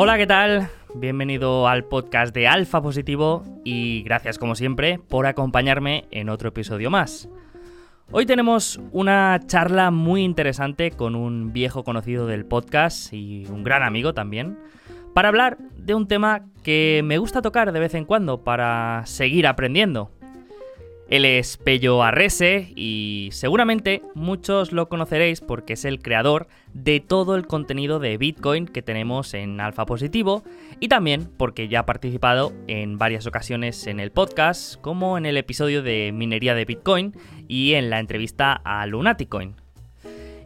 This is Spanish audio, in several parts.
Hola, ¿qué tal? Bienvenido al podcast de Alfa Positivo y gracias como siempre por acompañarme en otro episodio más. Hoy tenemos una charla muy interesante con un viejo conocido del podcast y un gran amigo también, para hablar de un tema que me gusta tocar de vez en cuando para seguir aprendiendo. Él es Pello Arrese y seguramente muchos lo conoceréis porque es el creador de todo el contenido de Bitcoin que tenemos en Alfa Positivo y también porque ya ha participado en varias ocasiones en el podcast, como en el episodio de minería de Bitcoin y en la entrevista a Lunaticoin.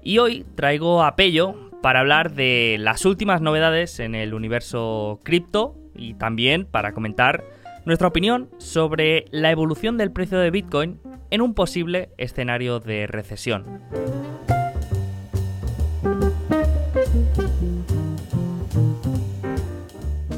Y hoy traigo a Pello para hablar de las últimas novedades en el universo cripto y también para comentar nuestra opinión sobre la evolución del precio de Bitcoin en un posible escenario de recesión.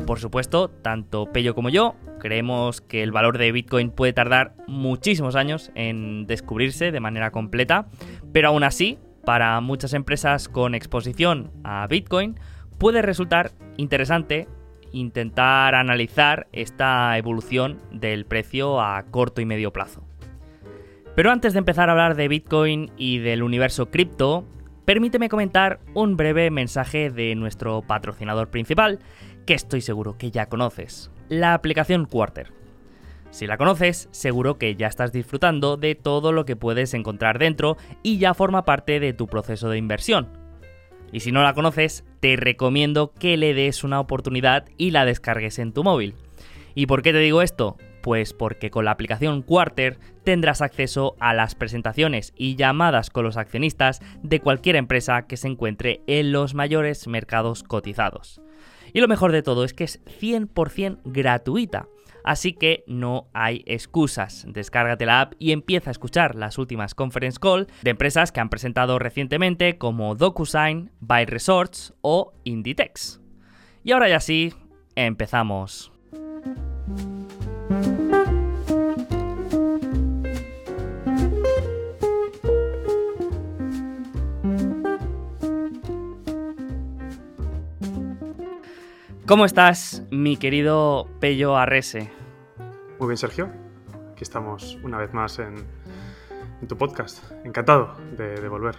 Por supuesto, tanto Pello como yo creemos que el valor de Bitcoin puede tardar muchísimos años en descubrirse de manera completa, pero aún así, para muchas empresas con exposición a Bitcoin, puede resultar interesante intentar analizar esta evolución del precio a corto y medio plazo. Pero antes de empezar a hablar de Bitcoin y del universo cripto, permíteme comentar un breve mensaje de nuestro patrocinador principal, que estoy seguro que ya conoces, la aplicación Quarter. Si la conoces, seguro que ya estás disfrutando de todo lo que puedes encontrar dentro y ya forma parte de tu proceso de inversión. Y si no la conoces, te recomiendo que le des una oportunidad y la descargues en tu móvil. ¿Y por qué te digo esto? Pues porque con la aplicación Quarter tendrás acceso a las presentaciones y llamadas con los accionistas de cualquier empresa que se encuentre en los mayores mercados cotizados. Y lo mejor de todo es que es 100% gratuita así que no hay excusas. Descárgate la app y empieza a escuchar las últimas conference call de empresas que han presentado recientemente como DocuSign, Buy Resorts o Inditex. Y ahora ya sí, empezamos. ¿Cómo estás, mi querido Pello Arrese? Muy bien, Sergio. Aquí estamos una vez más en, tu podcast. Encantado de, volver.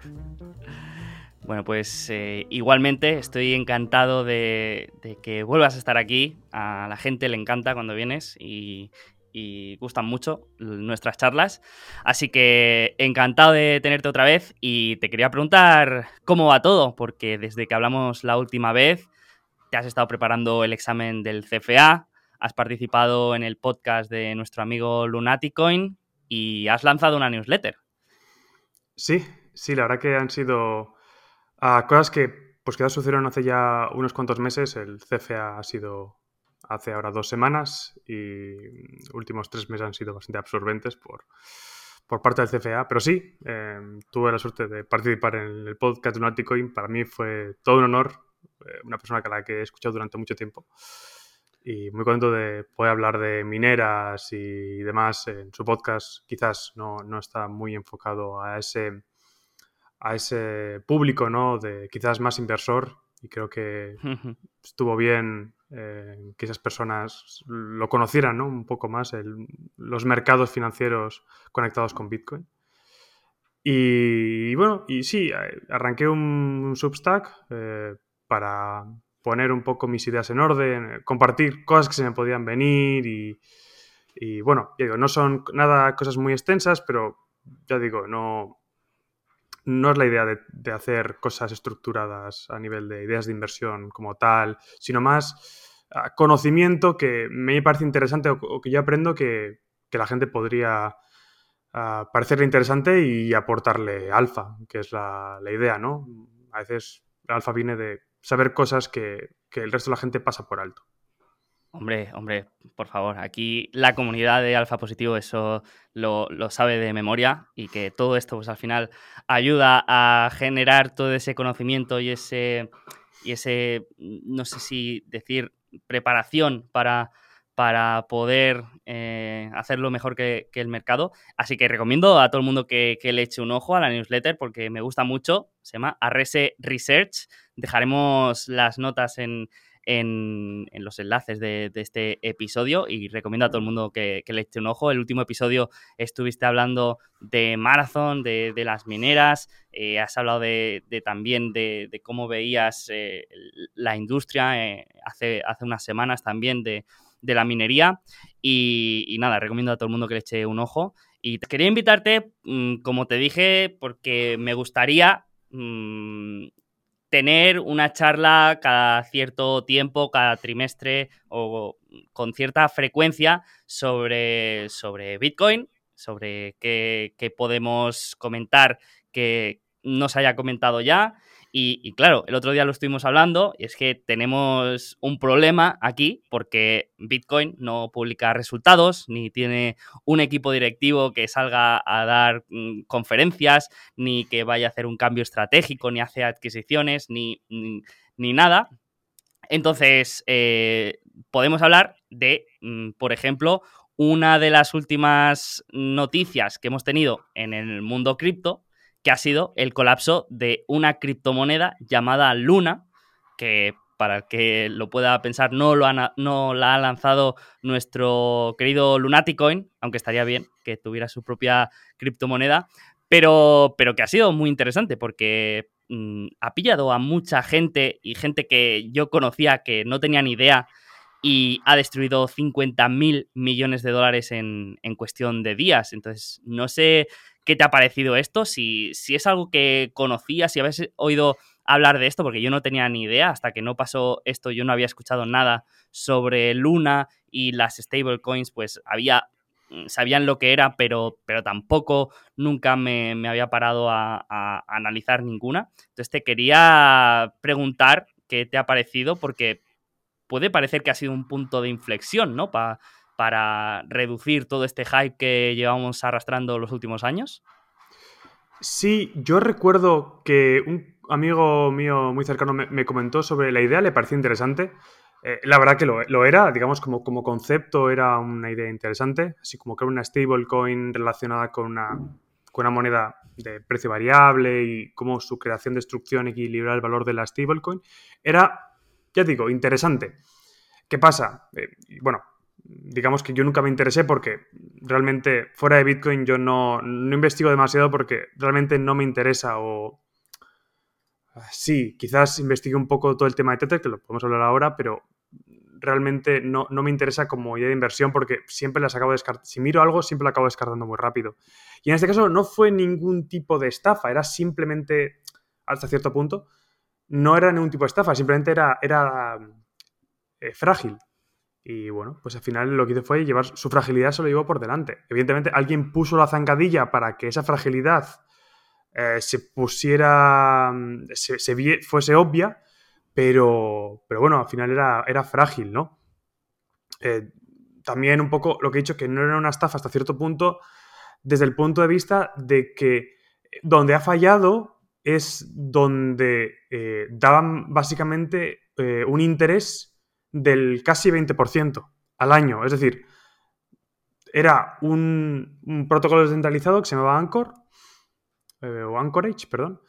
Bueno, pues eh, igualmente estoy encantado de, que vuelvas a estar aquí. A la gente le encanta cuando vienes y, y gustan mucho nuestras charlas. Así que encantado de tenerte otra vez y te quería preguntar cómo va todo, porque desde que hablamos la última vez te has estado preparando el examen del CFA, has participado en el podcast de nuestro amigo Lunaticoin y has lanzado una newsletter. Sí, sí, la verdad que han sido ah, cosas que pues que sucedieron hace ya unos cuantos meses. El CFA ha sido hace ahora dos semanas y últimos tres meses han sido bastante absorbentes por, por parte del CFA. Pero sí, em, tuve la suerte de participar en el podcast de Lunaticoin. Para mí fue todo un honor eh, una persona que la que he escuchado durante mucho tiempo. Y muy contento de poder hablar de mineras y demás en su podcast. Quizás no, no está muy enfocado a ese, a ese público, ¿no? De quizás más inversor. Y creo que estuvo bien eh, que esas personas lo conocieran, ¿no? Un poco más, los mercados financieros conectados con Bitcoin. Y, bueno, y sí, eh, arranqué un, Substack para poner un poco mis ideas en orden, compartir cosas que se me podían venir y, bueno, digo, no son nada cosas muy extensas, pero ya digo, no, no es la idea de, hacer cosas estructuradas a nivel de ideas de inversión como tal, sino más ah, conocimiento que me parece interesante o, que yo aprendo que, la gente podría uh, parecerle interesante y aportarle alfa, que es la, la idea, ¿no? A veces alfa viene de saber cosas que, el resto de la gente pasa por alto. Hombre, hombre, por favor, aquí la comunidad de Alfa Positivo eso lo, sabe de memoria y que todo esto pues al final ayuda a generar todo ese conocimiento y ese, y ese no sé si decir, preparación para, para poder eh, hacerlo mejor que, el mercado. Así que recomiendo a todo el mundo que, le eche un ojo a la newsletter porque me gusta mucho. Se llama Arrese Research. Dejaremos las notas en, en, los enlaces de, este episodio y recomiendo a todo el mundo que, le eche un ojo. El último episodio estuviste hablando de Marathon, de, las mineras, eh, has hablado de, también de, cómo veías eh, la industria hace, hace unas semanas también de, la minería y, nada, recomiendo a todo el mundo que le eche un ojo. Y quería invitarte, mm, como te dije, porque me gustaría mm, tener una charla cada cierto tiempo, cada trimestre o con cierta frecuencia sobre, sobre Bitcoin, sobre qué, qué podemos comentar que no se haya comentado ya y, claro, el otro día lo estuvimos hablando y es que tenemos un problema aquí porque Bitcoin no publica resultados, ni tiene un equipo directivo que salga a dar mm, conferencias, ni que vaya a hacer un cambio estratégico, ni hace adquisiciones, ni, ni, nada. Entonces, eh, podemos hablar de, mm, por ejemplo, una de las últimas noticias que hemos tenido en el mundo cripto, que ha sido el colapso de una criptomoneda llamada Luna, que para el que lo pueda pensar, no, lo no la ha lanzado nuestro querido Lunaticoin, aunque estaría bien que tuviera su propia criptomoneda, pero, pero que ha sido muy interesante porque mm, ha pillado a mucha gente y gente que yo conocía que no tenía ni idea y ha destruido 50 mil millones de dólares en, en cuestión de días. Entonces, no sé ¿Qué te ha parecido esto? Si, si es algo que conocías, si habías oído hablar de esto, porque yo no tenía ni idea, hasta que no pasó esto, yo no había escuchado nada sobre Luna y las stablecoins, pues había mm, sabían lo que era, pero, pero tampoco nunca me, había parado a, analizar ninguna. Entonces te quería preguntar qué te ha parecido, porque puede parecer que ha sido un punto de inflexión, ¿no? Para para reducir todo este hype que llevamos arrastrando los últimos años? Sí, yo recuerdo que un amigo mío muy cercano me, comentó sobre la idea, le pareció interesante. Eh, la verdad que lo, era, digamos, como, como concepto era una idea interesante, así como que una stablecoin relacionada con una, con una moneda de precio variable y cómo su creación, destrucción equilibra el valor de la stablecoin. Era, ya digo, interesante. ¿Qué pasa? Eh, bueno, digamos que yo nunca me interesé porque realmente fuera de Bitcoin yo no, investigo demasiado porque realmente no me interesa o... Sí, quizás investigue un poco todo el tema de Tether, que lo podemos hablar ahora, pero realmente no, me interesa como idea de inversión porque siempre las acabo descartando. Si miro algo, siempre lo acabo descartando muy rápido. Y en este caso no fue ningún tipo de estafa, era simplemente, hasta cierto punto, no era ningún tipo de estafa, simplemente era, era eh, frágil. Y bueno, pues al final lo que hizo fue llevar su fragilidad, se lo llevó por delante. Evidentemente, alguien puso la zancadilla para que esa fragilidad eh, se pusiera, mm, se, fuese obvia, pero, pero bueno, al final era, era frágil, ¿no? Eh, también un poco lo que he dicho, que no era una estafa hasta cierto punto, desde el punto de vista de que donde ha fallado es donde eh, daban básicamente un interés del casi 20% al año. Es decir, era un, protocolo descentralizado que se llamaba Anchor, eh, o Anchorage, perdón.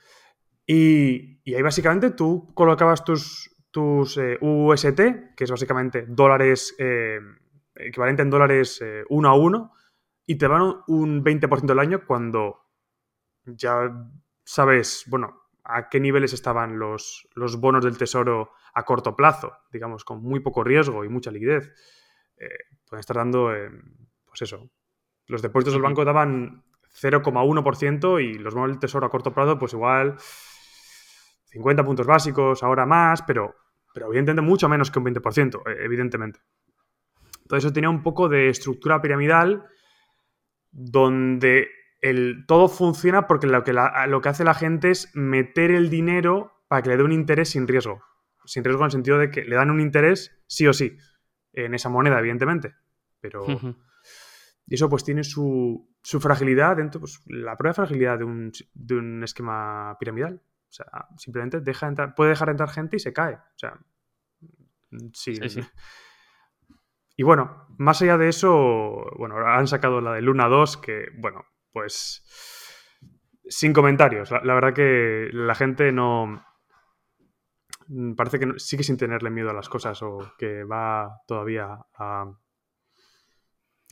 Y, ahí básicamente tú colocabas tus, tus eh, UST, que es básicamente dólares, eh, equivalente en dólares uno a uno, y te van un 20% del año cuando ya sabes, bueno, a qué niveles estaban los, los bonos del tesoro a corto plazo, digamos, con muy poco riesgo y mucha liquidez, eh, pueden estar dando, pues eso, los depósitos del banco daban 0,1% y los bonos del tesoro a corto plazo, pues igual 50 puntos básicos, ahora más, pero, pero evidentemente mucho menos que un 20%, eh, evidentemente. Entonces eso tenía un poco de estructura piramidal donde el, todo funciona porque lo que, lo que hace la gente es meter el dinero para que le dé un interés sin riesgo sin riesgo en el sentido de que le dan un interés sí o sí en esa moneda, evidentemente. Pero. Y eso pues tiene su, su fragilidad dentro, pues la prueba de fragilidad de un, de un, esquema piramidal. O sea, simplemente deja entrar, puede dejar entrar gente y se cae. O sea, sí. sí, Y bueno, más allá de eso, bueno, han sacado la de Luna 2, que, bueno, pues sin comentarios. la verdad que la gente no, mm, parece que sigue sin tenerle miedo a las cosas o que va todavía a...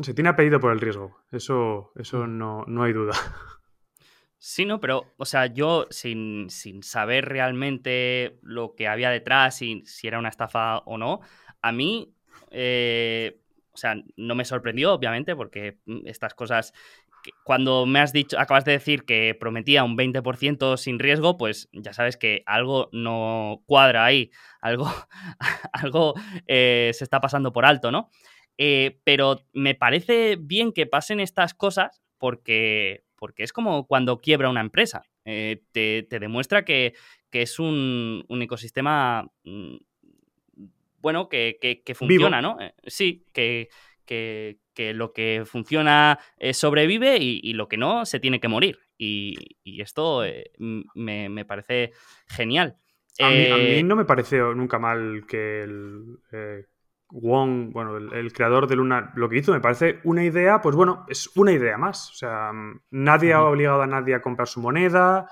Sé, tiene apellido por el riesgo. Eso, eso mm. no, no hay duda. Sí, no, pero, o sea, yo sin, saber realmente lo que había detrás, si, si era una estafa o no, a mí, eh, o sea, no me sorprendió, obviamente, porque mm, estas cosas cuando me has dicho, acabas de decir que prometía un 20% sin riesgo, pues ya sabes que algo no cuadra ahí, algo, algo eh, se está pasando por alto, ¿no? Eh, pero me parece bien que pasen estas cosas porque, porque es como cuando quiebra una empresa. Eh, te, demuestra que, es un, ecosistema mm, bueno, que, funciona, ¿no? sí, que, que, lo que funciona eh, sobrevive y, lo que no se tiene que morir. Y, esto eh, me, parece genial. A mí, eh, no me pareció nunca mal que el Wong, bueno, el, creador de Luna, lo que hizo me parece una idea, pues bueno, es una idea más. O sea, nadie ha obligado a nadie a comprar su moneda,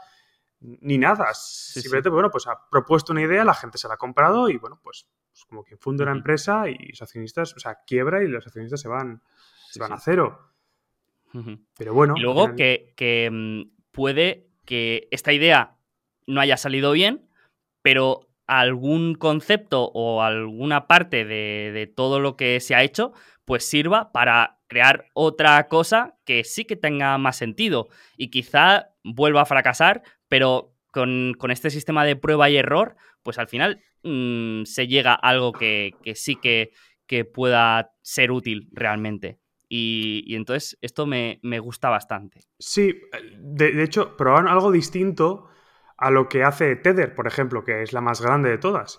ni nada. Simplemente, bueno, pues ha propuesto una idea, la gente se la ha comprado y bueno, pues pues, como que funde una empresa y los accionistas, o sea, quiebra y los accionistas se van, se van a cero. Pero bueno. Y luego que, mm, puede que esta idea no haya salido bien, pero algún concepto o alguna parte de, todo lo que se ha hecho, pues sirva para crear otra cosa que sí que tenga más sentido y quizá vuelva a fracasar, pero con, con este sistema de prueba y error, pues al final Mm, se llega a algo que, sí que, pueda ser útil realmente. Y, entonces esto me, gusta bastante. Sí, de, hecho, probaron algo distinto a lo que hace Tether, por ejemplo, que es la más grande de todas.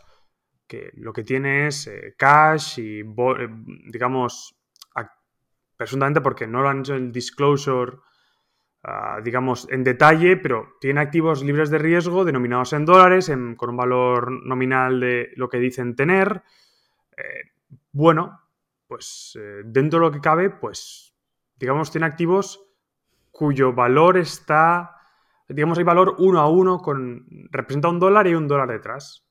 Que lo que tiene es eh, cash y, eh, digamos, presuntamente porque no lo han hecho el disclosure Ah, digamos, en detalle, pero tiene activos libres de riesgo denominados en dólares, con un valor nominal de lo que dicen tener. Eh, bueno, pues eh, dentro de lo que cabe, pues, digamos, tiene activos cuyo valor está, digamos, hay valor uno a uno con, representa un dólar y un dólar detrás,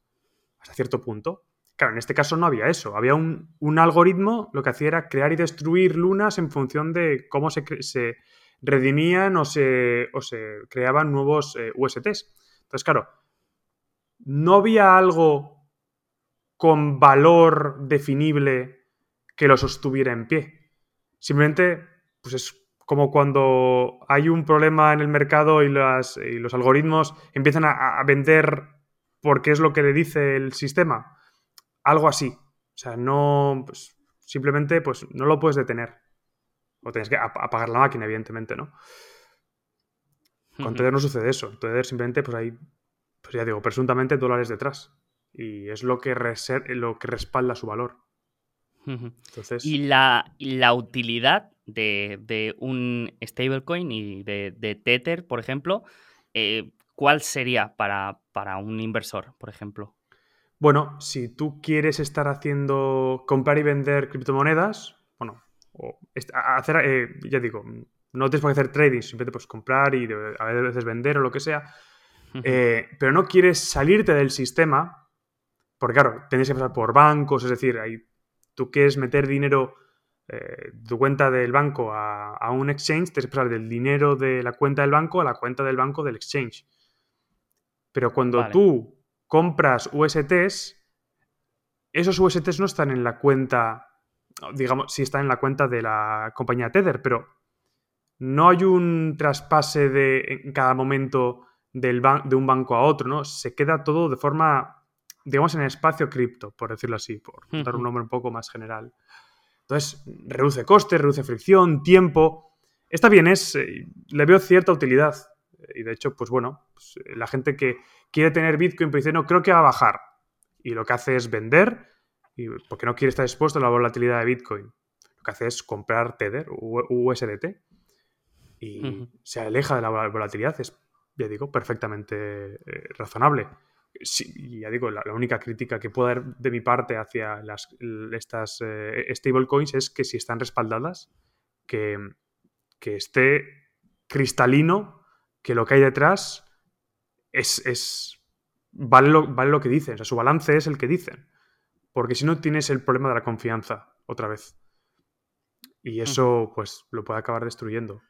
hasta cierto punto. Claro, en este caso no había eso. Había un, algoritmo, lo que hacía era crear y destruir lunas en función de cómo se, se redimían o se, se creaban nuevos eh, USTs. Entonces, claro, no había algo con valor definible que lo sostuviera en pie. Simplemente, pues es como cuando hay un problema en el mercado y, los algoritmos empiezan a, vender porque es lo que le dice el sistema. Algo así. O sea, no, pues, simplemente pues, no lo puedes detener. O tienes que apagar la máquina, evidentemente, ¿no? Con Tether no sucede eso. Tether simplemente, pues hay, pues ya digo, presuntamente dólares detrás. Y es lo que, lo que respalda su valor. Entonces... ¿Y la, la utilidad de, un stablecoin y de, Tether, por ejemplo, eh, ¿cuál sería para, para un inversor, por ejemplo? Bueno, si tú quieres estar haciendo comprar y vender criptomonedas, o hacer, eh, ya digo, no tienes por qué hacer trading, simplemente pues comprar y a veces vender o lo que sea, eh, pero no quieres salirte del sistema, porque claro, tienes que pasar por bancos, es decir, ahí, tú quieres meter dinero eh, de tu cuenta del banco a, un exchange, tienes que pasar del dinero de la cuenta del banco a la cuenta del banco del exchange. Pero cuando tú compras USTs, esos USTs no están en la cuenta digamos, si está en la cuenta de la compañía Tether, pero no hay un traspase de, en cada momento del de un banco a otro, ¿no? Se queda todo de forma, digamos, en el espacio cripto, por decirlo así, por dar un nombre un poco más general. Entonces, reduce costes, reduce fricción, tiempo. Está bien, es, eh, le veo cierta utilidad. Y de hecho, pues bueno, pues, eh, la gente que quiere tener Bitcoin pues dice, no, creo que va a bajar. Y lo que hace es vender y porque no quiere estar expuesto a la volatilidad de Bitcoin. Lo que hace es comprar Tether, USDT, y se aleja de la volatilidad. Es, ya digo, perfectamente eh, razonable. Sí, ya digo, la, única crítica que puedo dar de mi parte hacia las, estas eh, stablecoins es que si están respaldadas, que, que, esté cristalino que lo que hay detrás es, es vale lo, vale lo que dicen, o sea, su balance es el que dicen. Porque si no tienes el problema de la confianza otra vez. Y eso, pues, lo puede acabar destruyendo.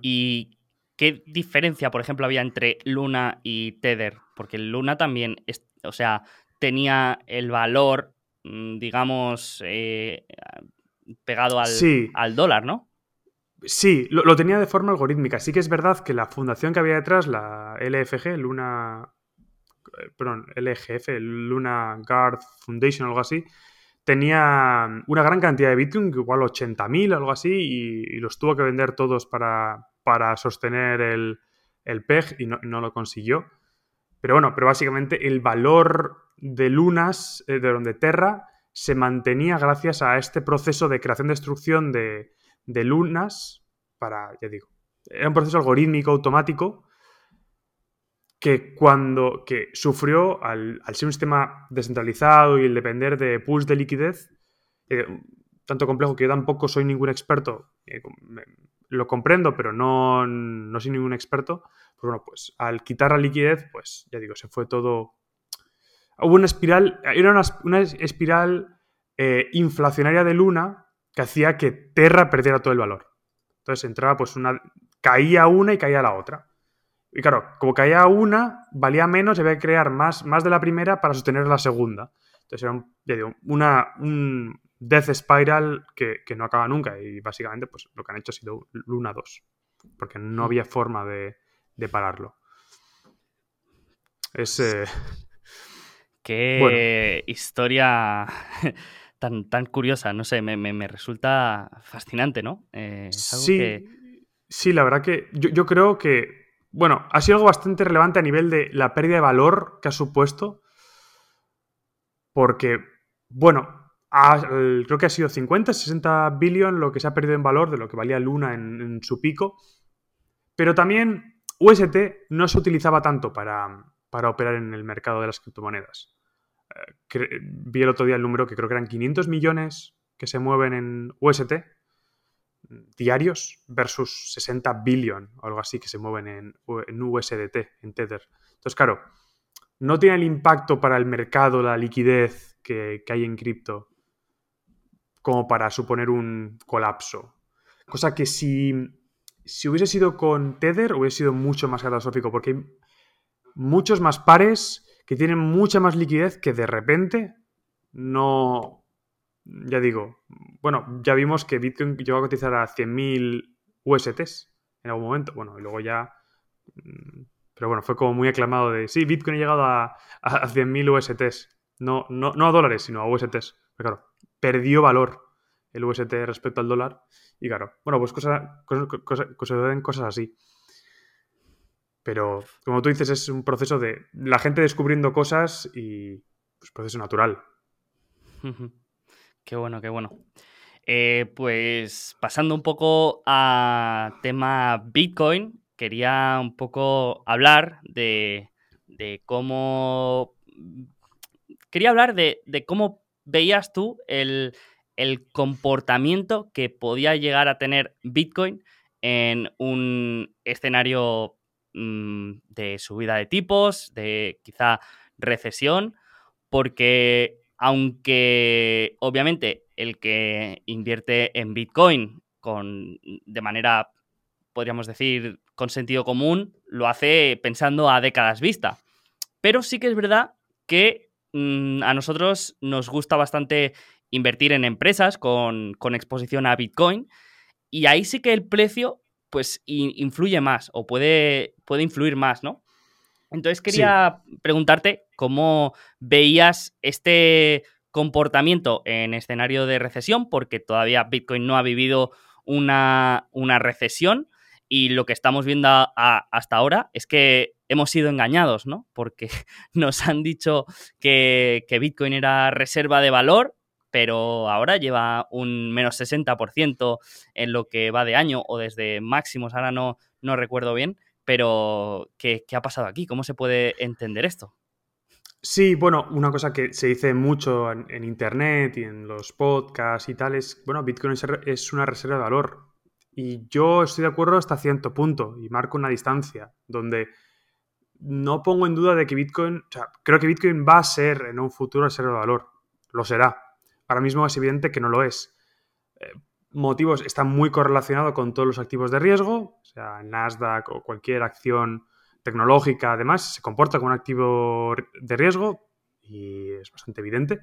¿Y qué diferencia, por ejemplo, había entre Luna y Tether? Porque Luna también, o sea, tenía el valor, mm, digamos, eh, pegado al, al, dólar, ¿no? Sí, lo, tenía de forma algorítmica. Sí que es verdad que la fundación que había detrás, la LFG, Luna. Eh, perdón, LGF, Luna Guard Foundation, algo así, tenía una gran cantidad de Bitcoin, igual 80.000, algo así, y, los tuvo que vender todos para, para sostener el, el PEG y no, lo consiguió. Pero bueno, pero básicamente el valor de lunas, eh, de donde Terra, se mantenía gracias a este proceso de creación-destrucción de, de lunas para, ya digo, era un proceso algorítmico automático que cuando que sufrió al, ser un sistema descentralizado y el depender de pools de liquidez, eh, tanto complejo que yo tampoco soy ningún experto, eh, lo comprendo, pero no, no soy ningún experto, pues bueno, pues al quitar la liquidez, pues ya digo, se fue todo... Hubo una espiral, era una, espiral eh, inflacionaria de Luna que hacía que Terra perdiera todo el valor. Entonces entraba pues una... caía una y caía la otra. Y claro, como caía una, valía menos, se había que crear más, más de la primera para sostener la segunda. Entonces era un, ya digo, una, un death spiral que, no acaba nunca. Y básicamente, pues lo que han hecho ha sido Luna 2. Porque no había forma de, pararlo. Es. Eh, Qué historia tan, tan curiosa, no sé, me, resulta fascinante, ¿no? Eh, sí, sí, la verdad que yo creo que bueno, ha sido algo bastante relevante a nivel de la pérdida de valor que ha supuesto. Porque, bueno, creo que ha sido 50, 60 billion lo que se ha perdido en valor de lo que valía Luna en, su pico. Pero también UST no se utilizaba tanto para, para operar en el mercado de las criptomonedas. Eh, vi el otro día el número que creo que eran 500 millones que se mueven en UST diarios versus 60 billion o algo así que se mueven en, USDT, en Tether. Entonces, claro, no tiene el impacto para el mercado, la liquidez que, hay en cripto como para suponer un colapso. Cosa que si, si hubiese sido con Tether hubiese sido mucho más catastrófico porque hay muchos más pares que tienen mucha más liquidez que de repente no, ya digo, bueno, ya vimos que Bitcoin llegó a cotizar a 100.000 USTs en algún momento. Bueno, y luego ya. Mm, pero bueno, fue como muy aclamado de. Sí, Bitcoin ha llegado a, a 100.000 USTs. No, no, no a dólares, sino a USTs. Pero claro, perdió valor el UST respecto al dólar. Y claro, bueno, pues cosas, cosas, cosas, cosas así. Pero como tú dices, es un proceso de la gente descubriendo cosas y pues proceso natural. Qué bueno, qué bueno. Eh, pues pasando un poco a tema Bitcoin, quería un poco hablar de, cómo... Quería hablar de, cómo veías tú el, comportamiento que podía llegar a tener Bitcoin en un escenario mm, de subida de tipos, de quizá recesión, porque aunque obviamente el que invierte en Bitcoin con, de manera, podríamos decir, con sentido común, lo hace pensando a décadas vista. Pero sí que es verdad que mm, a nosotros nos gusta bastante invertir en empresas con, exposición a Bitcoin y ahí sí que el precio pues influye más o puede, puede influir más, ¿no? Entonces quería preguntarte cómo veías este comportamiento en escenario de recesión, porque todavía Bitcoin no ha vivido una, recesión y lo que estamos viendo hasta ahora es que hemos sido engañados, ¿no? Porque nos han dicho que, Bitcoin era reserva de valor, pero ahora lleva un menos 60% en lo que va de año o desde máximos, ahora no, no recuerdo bien, pero ¿qué, ha pasado aquí? ¿Cómo se puede entender esto? Sí, bueno, una cosa que se dice mucho en, Internet y en los podcasts y tal es, bueno, Bitcoin es una reserva de valor. Y yo estoy de acuerdo hasta cierto punto y marco una distancia donde no pongo en duda de que Bitcoin, o sea, creo que Bitcoin va a ser en un futuro reserva de valor. Lo será. Ahora mismo es evidente que no lo es. Motivos está muy correlacionado con todos los activos de riesgo, o sea, Nasdaq o cualquier acción tecnológica, además, se comporta como un activo de riesgo y es bastante evidente.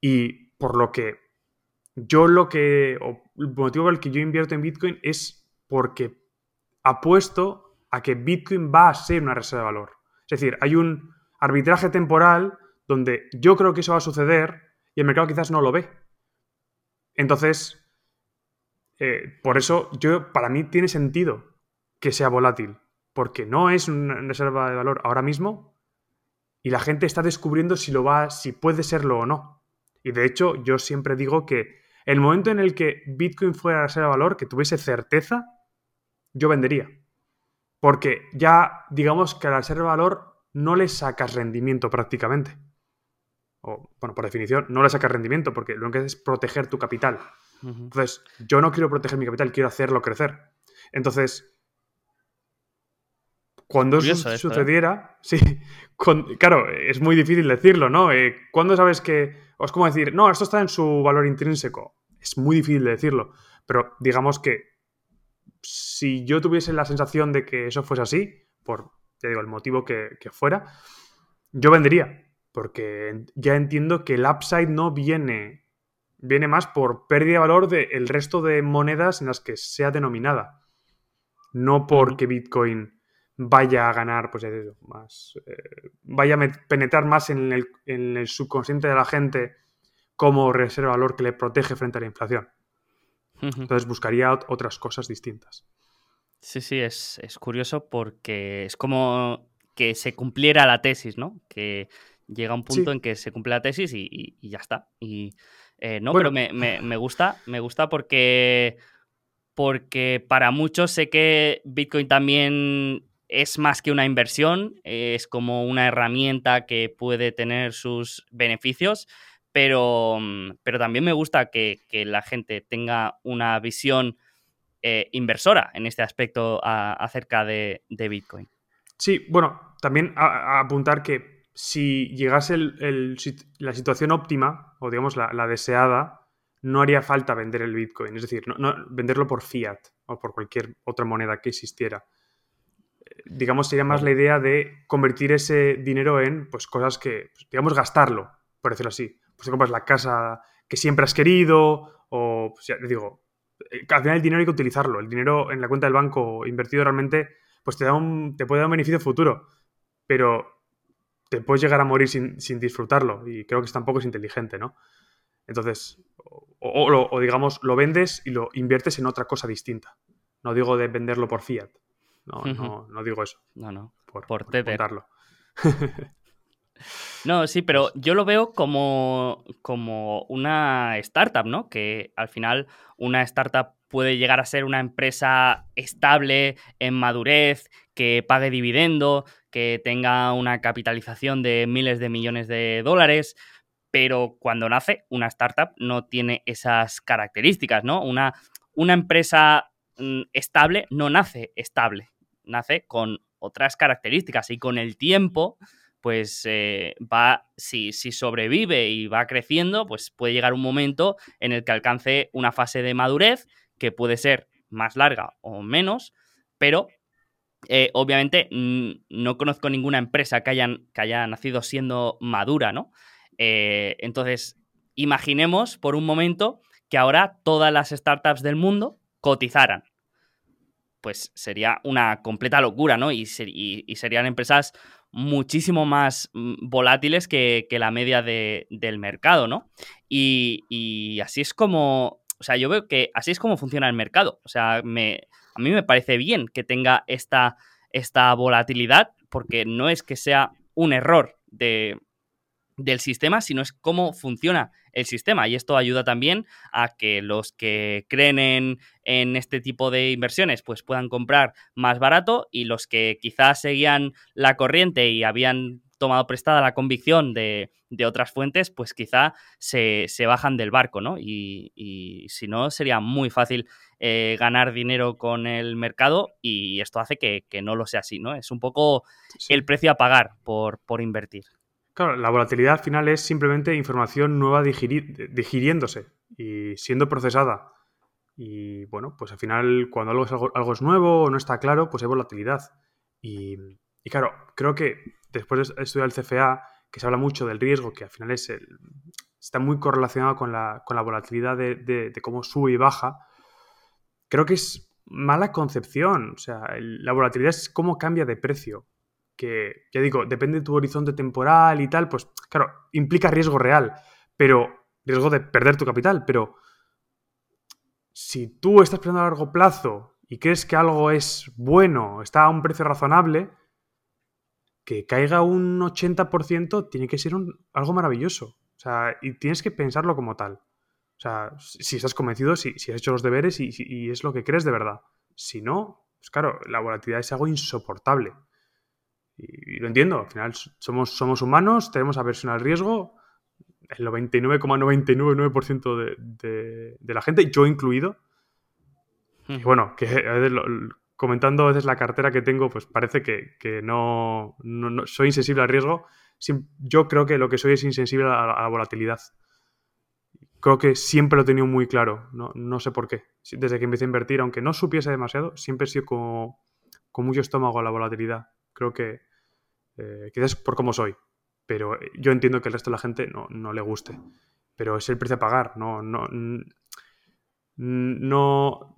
Y por lo que yo lo que, o el motivo por el que yo invierto en Bitcoin es porque apuesto a que Bitcoin va a ser una reserva de valor. Es decir, hay un arbitraje temporal donde yo creo que eso va a suceder y el mercado quizás no lo ve. Entonces, eh, por eso yo, para mí tiene sentido que sea volátil, porque no es una reserva de valor ahora mismo y la gente está descubriendo si lo va, si puede serlo o no. Y de hecho, yo siempre digo que el momento en el que Bitcoin fuera reserva de valor, que tuviese certeza, yo vendería. Porque ya, digamos que a la reserva de valor no le sacas rendimiento prácticamente. O, bueno, por definición, no le sacas rendimiento, porque lo que haces es proteger tu capital. Entonces, yo no quiero proteger mi capital, quiero hacerlo crecer. Entonces, cuando eso ¿eh? sucediera, sí, claro, es muy difícil decirlo, ¿no? Eh, ¿Cuándo sabes que, o es como decir, no, esto está en su valor intrínseco? Es muy difícil de decirlo, pero digamos que si yo tuviese la sensación de que eso fuese así, por, ya digo, el motivo que, que fuera, yo vendería, porque ya entiendo que el upside no viene viene más por pérdida de valor del resto de monedas en las que sea denominada. No porque Bitcoin vaya a ganar, pues más. Eh, vaya a penetrar más en el, subconsciente de la gente como reserva de valor que le protege frente a la inflación. Entonces buscaría otras cosas distintas. Sí, sí, es, curioso porque es como que se cumpliera la tesis, ¿no? Que llega un punto en que se cumple la tesis y, y ya está. Y eh, no, pero me, gusta, me gusta porque, porque para muchos sé que Bitcoin también es más que una inversión, es como una herramienta que puede tener sus beneficios, pero, pero también me gusta que, la gente tenga una visión eh, inversora en este aspecto acerca de, Bitcoin. Sí, bueno, también apuntar que si llegase la situación óptima, o digamos la, deseada, no haría falta vender el Bitcoin. Es decir, no, venderlo por fiat o por cualquier otra moneda que existiera. Eh, digamos, sería más la idea de convertir ese dinero en pues, cosas que, pues, digamos, gastarlo, por decirlo así. Pues te compras la casa que siempre has querido, o, pues, ya digo, eh, al final el dinero hay que utilizarlo. El dinero en la cuenta del banco invertido realmente, pues te, da un, te puede dar un beneficio futuro. Pero te puedes llegar a morir sin, disfrutarlo y creo que tampoco es inteligente, ¿no? Entonces, o, digamos, lo vendes y lo inviertes en otra cosa distinta. No digo de venderlo por fiat. No, no, no digo eso. No, no. Por, por, no, sí, pero yo lo veo como, como una startup, ¿no? Que al final una startup puede llegar a ser una empresa estable, en madurez, que pague dividendo, que tenga una capitalización de miles de millones de dólares, pero cuando nace una startup no tiene esas características, ¿no? Una, una empresa mm, estable no nace estable, nace con otras características y con el tiempo pues eh, va, si, si, sobrevive y va creciendo, pues puede llegar un momento en el que alcance una fase de madurez que puede ser más larga o menos, pero eh, obviamente no conozco ninguna empresa que, hayan, que haya nacido siendo madura, ¿no? Eh, entonces, imaginemos por un momento que ahora todas las startups del mundo cotizaran. Pues sería una completa locura, ¿no? Y, serían empresas muchísimo más mm, volátiles que, la media del mercado, ¿no? Y, así es como, o sea, yo veo que así es como funciona el mercado. O sea, me, a mí me parece bien que tenga esta, esta volatilidad, porque no es que sea un error de, del sistema, sino es cómo funciona el sistema. Y esto ayuda también a que los que creen en, en, este tipo de inversiones pues puedan comprar más barato y los que quizás seguían la corriente y habían tomado prestada la convicción de, otras fuentes, pues quizá se, bajan del barco, ¿no? Y, si no, sería muy fácil eh, ganar dinero con el mercado y esto hace que, no lo sea así, ¿no? Es un poco el precio a pagar por, por invertir. Claro, la volatilidad al final es simplemente información nueva digiriéndose y siendo procesada. Y bueno, pues al final cuando algo es, algo, es nuevo o no está claro, pues hay volatilidad. Y, claro, creo que después de estudiar el CFA, que se habla mucho del riesgo, que al final es el, está muy correlacionado con la, con la volatilidad de, cómo sube y baja, creo que es mala concepción. O sea, la volatilidad es cómo cambia de precio. Que, ya digo, depende de tu horizonte temporal y tal, pues claro, implica riesgo real, pero riesgo de perder tu capital, pero si tú estás pensando a largo plazo y crees que algo es bueno, está a un precio razonable, que caiga un 80% tiene que ser algo maravilloso. O sea, y tienes que pensarlo como tal. O sea, si estás convencido, si, si has hecho los deberes y, es lo que crees de verdad. Si no, pues claro, la volatilidad es algo insoportable. Y, lo entiendo, al final somos, somos humanos, tenemos aversión al riesgo, el 99,999% de, de, de, la gente, yo incluido. Y bueno, que comentando a veces la cartera que tengo, pues parece que, no, soy insensible al riesgo. Yo creo que lo que soy es insensible a la, volatilidad. Creo que siempre lo he tenido muy claro, no, sé por qué. Desde que empecé a invertir, aunque no supiese demasiado, siempre he sido como, con mucho estómago a la volatilidad. Creo que eh, quizás por cómo soy pero yo entiendo que el resto de la gente no, le guste. Pero es el precio a pagar, no, no, no,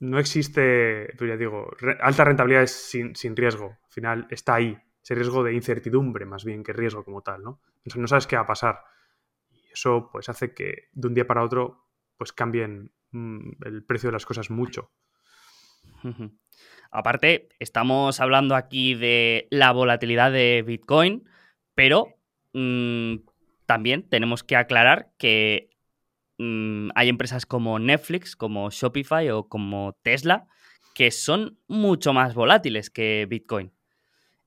no existe, ya digo, alta rentabilidad es sin, riesgo. Al final está ahí, ese riesgo de incertidumbre más bien que riesgo como tal, ¿no? No sabes qué va a pasar. Y eso pues hace que de un día para otro pues cambien mm, el precio de las cosas mucho. Aparte, estamos hablando aquí de la volatilidad de Bitcoin, pero mm, también tenemos que aclarar que mm, hay empresas como Netflix, como Shopify o como Tesla que son mucho más volátiles que Bitcoin.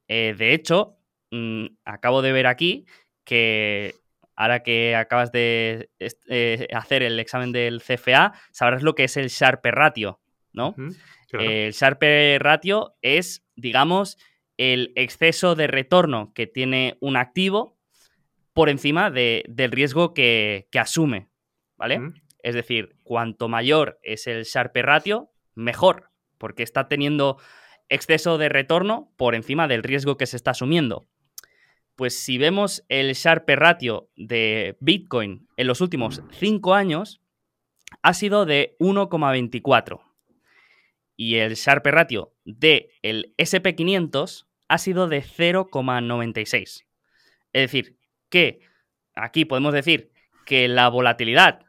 Eh, de hecho, mm, acabo de ver aquí que ahora que acabas de eh, hacer el examen del CFA, sabrás lo que es el Sharpe Ratio, ¿no? El Sharpe Ratio es, digamos, el exceso de retorno que tiene un activo por encima del riesgo que, asume, ¿vale? Es decir, cuanto mayor es el Sharpe ratio, mejor, porque está teniendo exceso de retorno por encima del riesgo que se está asumiendo. Pues si vemos el Sharpe ratio de Bitcoin en los últimos 5 años, ha sido de 1,24. Y el Sharpe ratio de el SP500 ha sido de 0,96. Es decir, que aquí podemos decir que la volatilidad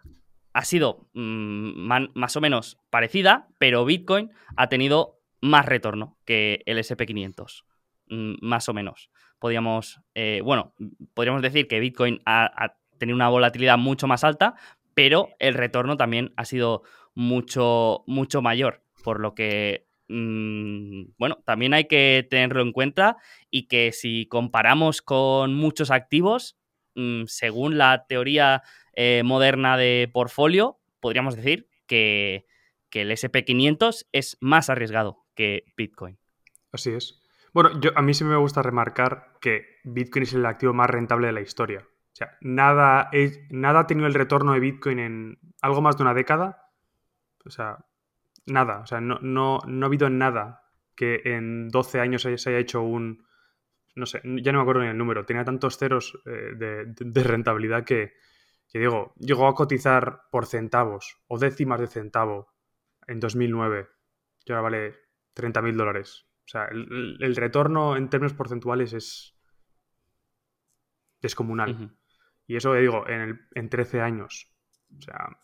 ha sido mm, más o menos parecida, pero Bitcoin ha tenido más retorno que el SP500, mm, más o menos. Podríamos, eh, bueno, podríamos decir que Bitcoin ha, tenido una volatilidad mucho más alta, pero el retorno también ha sido mucho, mucho mayor, por lo que Mm, bueno, también hay que tenerlo en cuenta y que si comparamos con muchos activos, según la teoría eh, moderna de portfolio, podríamos decir que, el SP500 es más arriesgado que Bitcoin. Así es. Bueno, yo, a mí sí me gusta remarcar que Bitcoin es el activo más rentable de la historia. O sea, nada, nada ha tenido el retorno de Bitcoin en algo más de una década. O sea, nada, o sea, no, no, no ha habido nada que en 12 años se haya hecho un, no sé, ya no me acuerdo ni el número, tenía tantos ceros eh, de, rentabilidad que, que, digo, llegó a cotizar por centavos o décimas de centavo en 2009 y ahora vale 30 mil dólares. O sea, el, retorno en términos porcentuales es descomunal. Y eso, digo, en, el, en 13 años. O sea,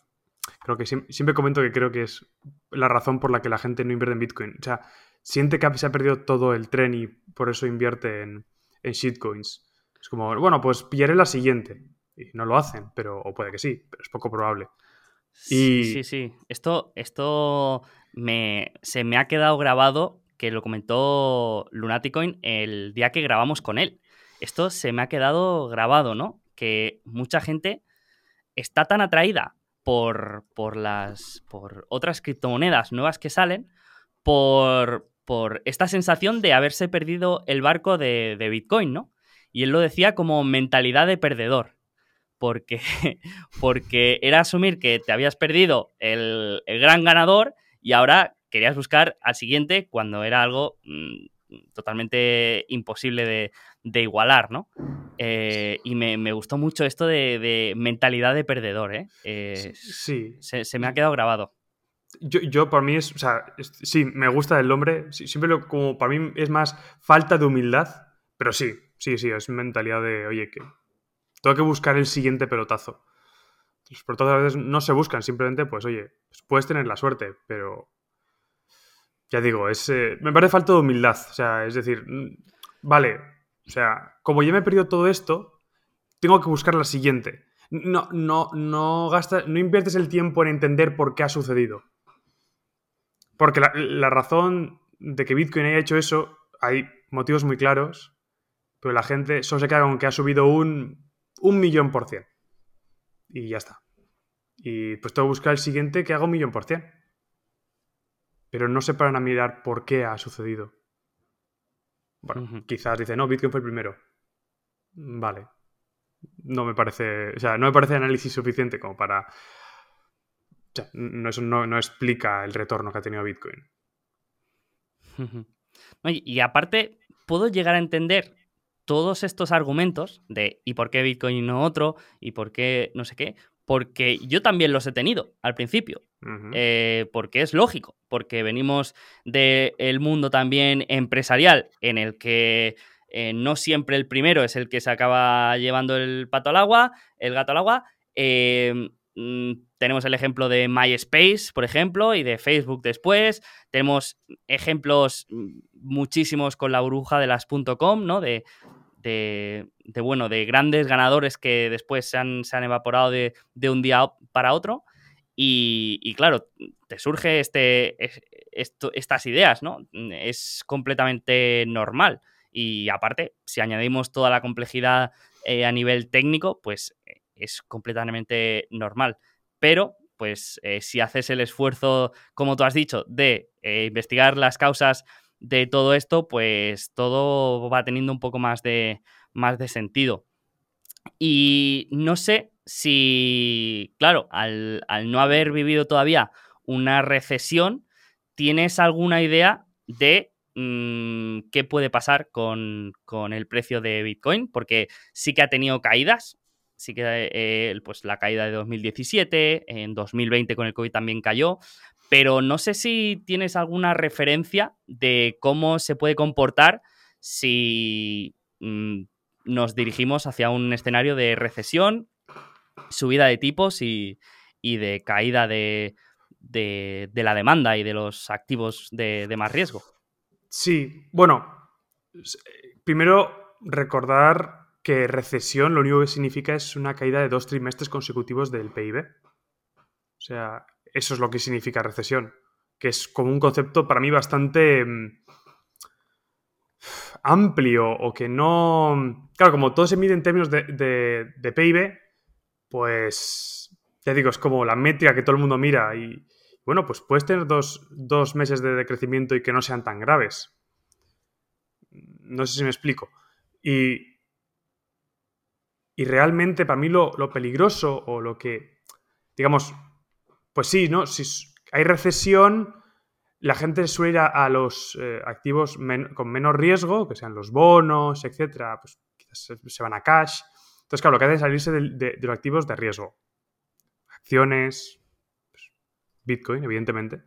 creo que siempre, comento que creo que es la razón por la que la gente no invierte en Bitcoin. O sea, siente que se ha perdido todo el tren y por eso invierte en, en shitcoins. Es como, bueno, pues pillaré la siguiente. Y no lo hacen, pero, o puede que sí, pero es poco probable. Sí, sí, sí. Esto, esto me, se me ha quedado grabado que lo comentó Lunaticoin el día que grabamos con él. esto se me ha quedado grabado, ¿no? Que mucha gente está tan atraída por, por las por otras criptomonedas nuevas que salen, por, por esta sensación de haberse perdido el barco de, de Bitcoin, ¿no? Y él lo decía como mentalidad de perdedor porque, porque era asumir que te habías perdido el, gran ganador y ahora querías buscar al siguiente cuando era algo mm, totalmente imposible de, igualar, ¿no? Eh, y me, gustó mucho esto de, mentalidad de perdedor, ¿eh? eh sí. Se, me ha quedado grabado. Yo, yo para mí es, o sea, sí, me gusta el nombre, siempre lo, como para mí es más falta de humildad, pero sí, sí, sí, es mentalidad de, oye, que tengo que buscar el siguiente pelotazo. Los pelotazos a veces no se buscan, simplemente, pues oye, puedes tener la suerte, pero ya digo, es, eh, me parece falta de humildad. O sea, es decir, mm, vale, o sea, como ya me he perdido todo esto, tengo que buscar la siguiente. No, no, no, gasta, no inviertes el tiempo en entender por qué ha sucedido. Porque la, la razón de que Bitcoin haya hecho eso, hay motivos muy claros, pero la gente solo se queda con que ha subido un un millón por cien. Y ya está. Y pues tengo que buscar el siguiente que haga un millón por cien. Pero no se paran a mirar por qué ha sucedido. Bueno, quizás dice, no, Bitcoin fue el primero. Vale. No me parece. O sea, no me parece análisis suficiente como para. O sea, no, eso no, explica el retorno que ha tenido Bitcoin. y aparte, puedo llegar a entender todos estos argumentos de ¿y por qué Bitcoin y no otro? ¿y por qué no sé qué? Porque yo también los he tenido al principio. Eh, porque es lógico, porque venimos del mundo también empresarial en el que eh, no siempre el primero es el que se acaba llevando el pato al agua, el gato al agua. Eh, mm, tenemos el ejemplo de MySpace, por ejemplo, y de Facebook después. Tenemos ejemplos mm, muchísimos con la burbuja de las .com, ¿no? De, de, bueno, de grandes ganadores que después se han, se han evaporado de, un día para otro. Y, claro, te surge este, estas ideas, ¿no? Es completamente normal. Y aparte, si añadimos toda la complejidad eh, a nivel técnico, pues eh, es completamente normal. Pero, pues, eh, si haces el esfuerzo, como tú has dicho, de investigar las causas de todo esto, pues todo va teniendo un poco más de, más de sentido. Y no sé si, claro, al, no haber vivido todavía una recesión, ¿tienes alguna idea de mm, qué puede pasar con, el precio de Bitcoin? Porque sí que ha tenido caídas, sí que eh, pues la caída de 2017, en 2020 con el COVID también cayó, pero no sé si tienes alguna referencia de cómo se puede comportar si mm, nos dirigimos hacia un escenario de recesión, subida de tipos y, de caída de, la demanda y de los activos de, de más riesgo. Sí, bueno, primero recordar que recesión lo único que significa es una caída de dos trimestres consecutivos del PIB. O sea, eso es lo que significa recesión, que es como un concepto para mí bastante mm, amplio o que no... Claro, como todo se mide en términos de, PIB, pues ya digo, es como la métrica que todo el mundo mira y bueno, pues puedes tener dos, meses de decrecimiento y que no sean tan graves. No sé si me explico. Y, y realmente para mí lo, lo peligroso o lo que, digamos, pues sí, ¿no? Si hay recesión, la gente suele ir a, los eh, activos con menos riesgo, que sean los bonos, etcétera, pues quizás se, van a cash. Entonces, claro, lo que hace es salirse de, los activos de riesgo. Acciones, pues, Bitcoin, evidentemente.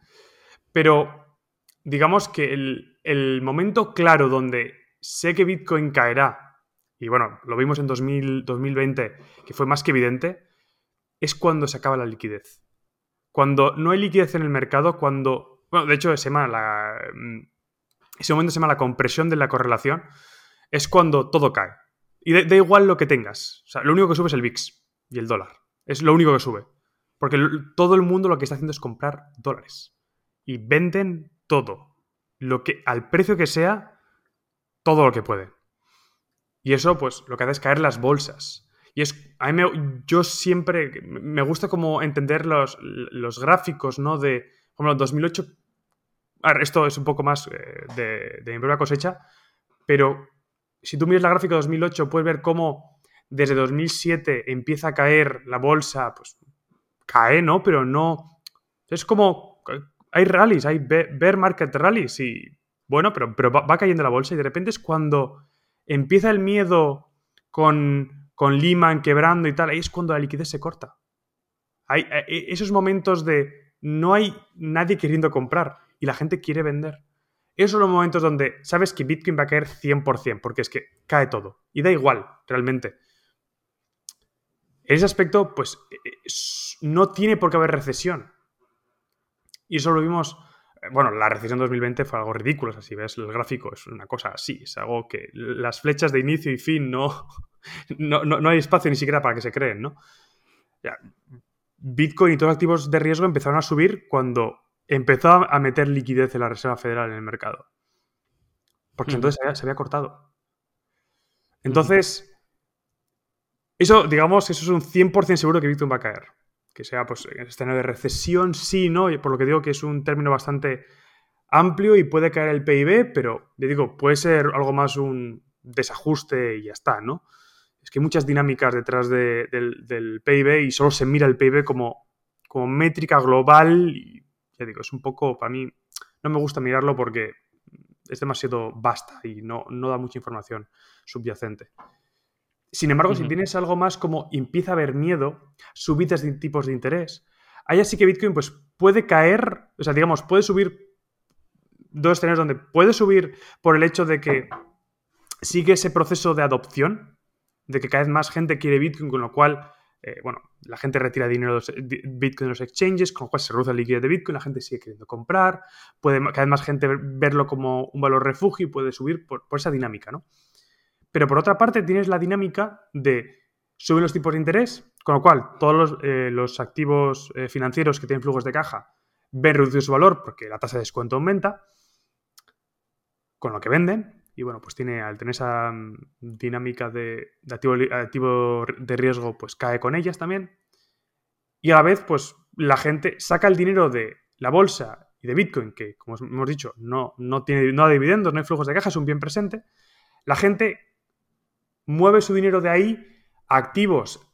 Pero digamos que el, momento claro donde sé que Bitcoin caerá, y bueno, lo vimos en 2020, que fue más que evidente, es cuando se acaba la liquidez. Cuando no hay liquidez en el mercado, cuando. Bueno, de hecho, ese, la, mm, ese momento se llama la compresión de la correlación. Es cuando todo cae. Y da, igual lo que tengas. O sea, lo único que sube es el VIX y el dólar. Es lo único que sube. Porque todo el mundo lo que está haciendo es comprar dólares. Y venden todo. Lo que, al precio que sea, todo lo que puede. Y eso, pues, lo que hace es caer las bolsas. Y es, a mí me, yo siempre, me gusta como entender los, los gráficos, ¿no? De, como 2008, a ver, esto es un poco más eh, de, de mi propia cosecha, pero si tú miras la gráfica de 2008, puedes ver cómo desde 2007 empieza a caer la bolsa, pues cae, ¿no? Pero no. Es como. Hay rallies, hay bear market rallies y. Bueno, pero, pero va, cayendo la bolsa y de repente es cuando empieza el miedo con, con Lehman quebrando y tal, ahí es cuando la liquidez se corta. Hay, eh, eh, esos momentos de no hay nadie queriendo comprar y la gente quiere vender. Esos son los momentos donde sabes que Bitcoin va a caer 100%, porque es que cae todo. Y da igual, realmente. En ese aspecto, pues no tiene por qué haber recesión. Y eso lo vimos, eh, bueno, la recesión 2020 fue algo ridículo, así ves el gráfico, es una cosa así, es algo que las flechas de inicio y fin no, no, no, hay espacio ni siquiera para que se creen, ¿no? Bitcoin y todos los activos de riesgo empezaron a subir cuando empezó a meter liquidez en la Reserva Federal en el mercado. Porque entonces se había, cortado. Entonces, eso, digamos, eso es un 100% seguro que Bitcoin va a caer. Que sea, pues, en escenario de recesión, sí, ¿no? Por lo que digo que es un término bastante amplio y puede caer el PIB, pero, le digo, puede ser algo más un desajuste y ya está, ¿no? Es que hay muchas dinámicas detrás del, PIB y solo se mira el PIB como, como métrica global y, ya digo, es un poco, para mí, no me gusta mirarlo porque es demasiado vasta y no, no da mucha información subyacente. Sin embargo, si tienes algo más como empieza a haber miedo, subidas de tipos de interés, ahí así que Bitcoin pues puede caer, o sea, digamos, puede subir dos escenarios donde puede subir por el hecho de que sigue ese proceso de adopción, de que cada vez más gente quiere Bitcoin, con lo cual, eh, bueno, la gente retira dinero de Bitcoin de los exchanges, con lo cual se reduce la liquidez de Bitcoin, la gente sigue queriendo comprar, puede cada vez más gente verlo como un valor refugio y puede subir por esa dinámica, ¿no? Pero por otra parte tienes la dinámica de suben los tipos de interés, con lo cual todos los, eh, activos eh, financieros que tienen flujos de caja ven reducido su valor porque la tasa de descuento aumenta, con lo que venden. Y bueno, pues tiene, al tener esa mm, dinámica de, activo, de riesgo, pues cae con ellas también. Y a la vez, pues la gente saca el dinero de la bolsa y de Bitcoin, que como hemos dicho, no, no tiene no dividendos, no hay flujos de caja, es un bien presente. La gente mueve su dinero de ahí a activos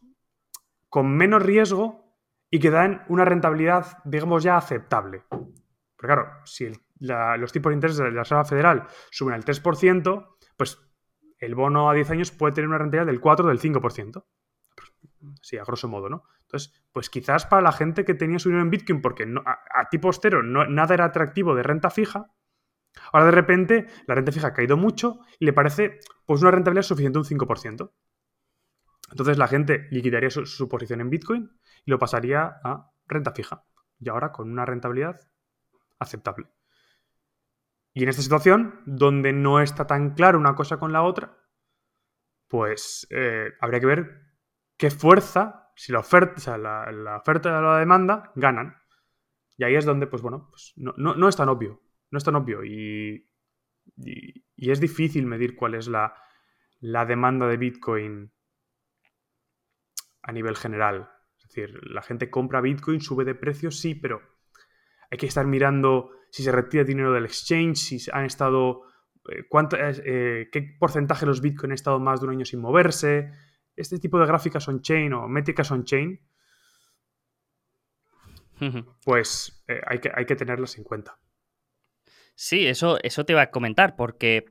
con menos riesgo y que dan una rentabilidad, digamos, ya aceptable. Pero claro, si los tipos de interés de la Reserva Federal suben al 3%, pues el bono a 10 años puede tener una rentabilidad del 4 o del 5%. Sí, a grosso modo, ¿no? Entonces, pues quizás para la gente que tenía su dinero en Bitcoin porque a, tipo cero no, nada era atractivo de renta fija, Ahora de repente la renta fija ha caído mucho y le parece pues una rentabilidad suficiente un 5%. Entonces la gente liquidaría su, posición en Bitcoin y lo pasaría a renta fija. Y ahora con una rentabilidad aceptable. Y en esta situación, donde no está tan claro una cosa con la otra, pues eh, habría que ver qué fuerza, si la oferta, la, la oferta y la demanda ganan. Y ahí es donde, pues bueno, pues no, no es tan obvio no es tan obvio y, y, es difícil medir cuál es la, la, demanda de Bitcoin a nivel general. Es decir, la gente compra Bitcoin, sube de precio, sí, pero hay que estar mirando si se retira dinero del exchange, si han estado... Eh, eh, ¿Qué porcentaje de los Bitcoin han estado más de un año sin moverse? Este tipo de gráficas on-chain o métricas on-chain, pues eh, hay, que, hay que tenerlas en cuenta. Sí, eso, eso te iba a comentar, porque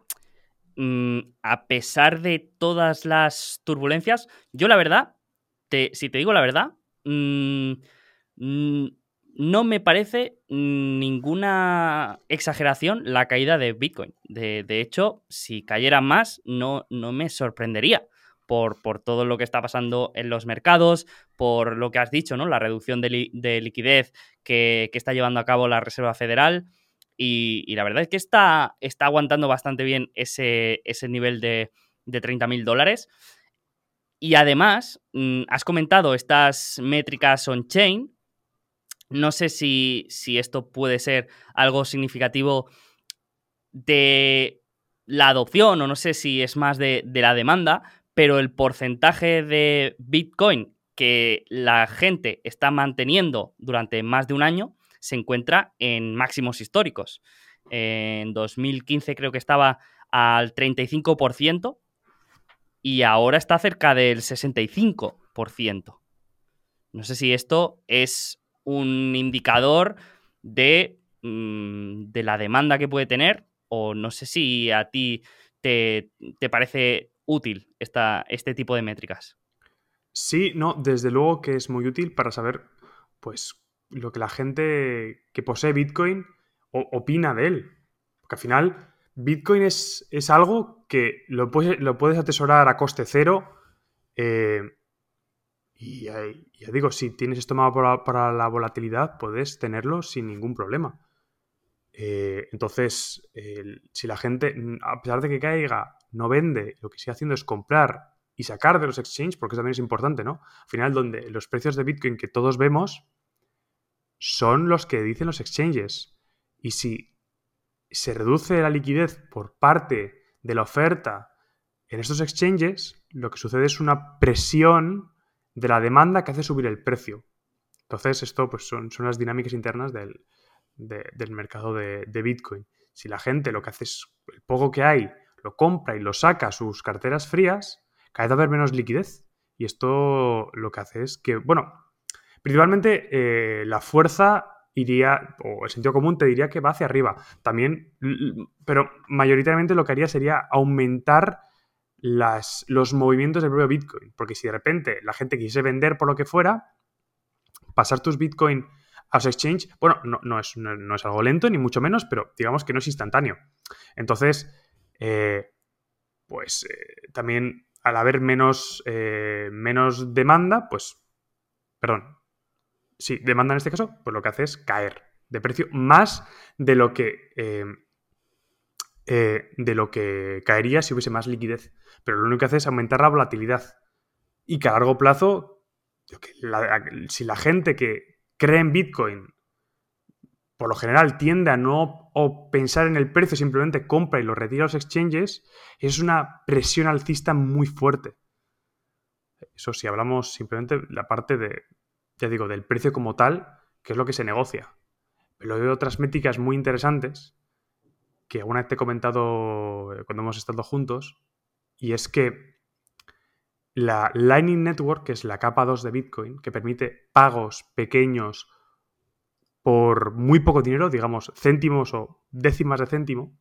mm, a pesar de todas las turbulencias, yo la verdad, te, si te digo la verdad, mm, no me parece ninguna exageración la caída de Bitcoin. De, hecho, si cayera más, no, no me sorprendería. Por, por, todo lo que está pasando en los mercados, por lo que has dicho, ¿no? La reducción de, liquidez que, que, está llevando a cabo la Reserva Federal. Y, la verdad es que está, está aguantando bastante bien ese, ese nivel de, de 30 mil dólares. Y además, mm, has comentado estas métricas on-chain. No sé si, si, esto puede ser algo significativo de la adopción, o no sé si es más de, de la demanda, pero el porcentaje de Bitcoin que la gente está manteniendo durante más de un año se encuentra en máximos históricos. En 2015 creo que estaba al 35% y ahora está cerca del 65%. No sé si esto es un indicador de, mm, de la demanda que puede tener o no sé si a ti te, parece útil esta, este tipo de métricas. Sí, no, desde luego que es muy útil para saber, pues, lo que la gente que posee Bitcoin opina de él. Porque al final, Bitcoin es, es algo que lo puedes, lo puedes, atesorar a coste cero. Eh, y ya digo, si tienes estómago para, la volatilidad, puedes tenerlo sin ningún problema. Eh, entonces, si la gente, a pesar de que caiga, no vende, lo que sigue haciendo es comprar y sacar de los exchanges, porque eso también es importante, ¿no? Al final, donde los precios de Bitcoin que todos vemos son los que dicen los exchanges. Y si se reduce la liquidez por parte de la oferta en estos exchanges, lo que sucede es una presión de la demanda que hace subir el precio. Entonces, esto pues, son, son las dinámicas internas del, mercado de, Bitcoin. Si la gente lo que hace es el poco que hay, lo compra y lo saca a sus carteras frías, cada vez va a haber menos liquidez. Y esto lo que hace es que, bueno, principalmente eh, la fuerza iría, o el sentido común te diría que va hacia arriba. También, pero mayoritariamente lo que haría sería aumentar las, los movimientos del propio Bitcoin. Porque si de repente la gente quisiese vender por lo que fuera, pasar tus Bitcoin a los exchange, bueno, no, es, no, es, algo lento, ni mucho menos, pero digamos que no es instantáneo. Entonces, eh, pues eh, también al haber menos, menos demanda, pues, perdón, sí, demanda en este caso, pues lo que hace es caer de precio más de lo que eh, de lo que caería si hubiese más liquidez. Pero lo único que hace es aumentar la volatilidad. Y que a largo plazo, si la gente que cree en Bitcoin, por lo general tiende a no pensar en el precio, simplemente compra y lo retira a los exchanges, es una presión alcista muy fuerte. Eso si hablamos simplemente la parte de, ya digo, del precio como tal, que es lo que se negocia. Pero hay otras métricas muy interesantes que alguna vez te he comentado eh, cuando hemos estado juntos, y es que la Lightning Network, que es la capa 2 de Bitcoin, que permite pagos pequeños por muy poco dinero, digamos céntimos o décimas de céntimo,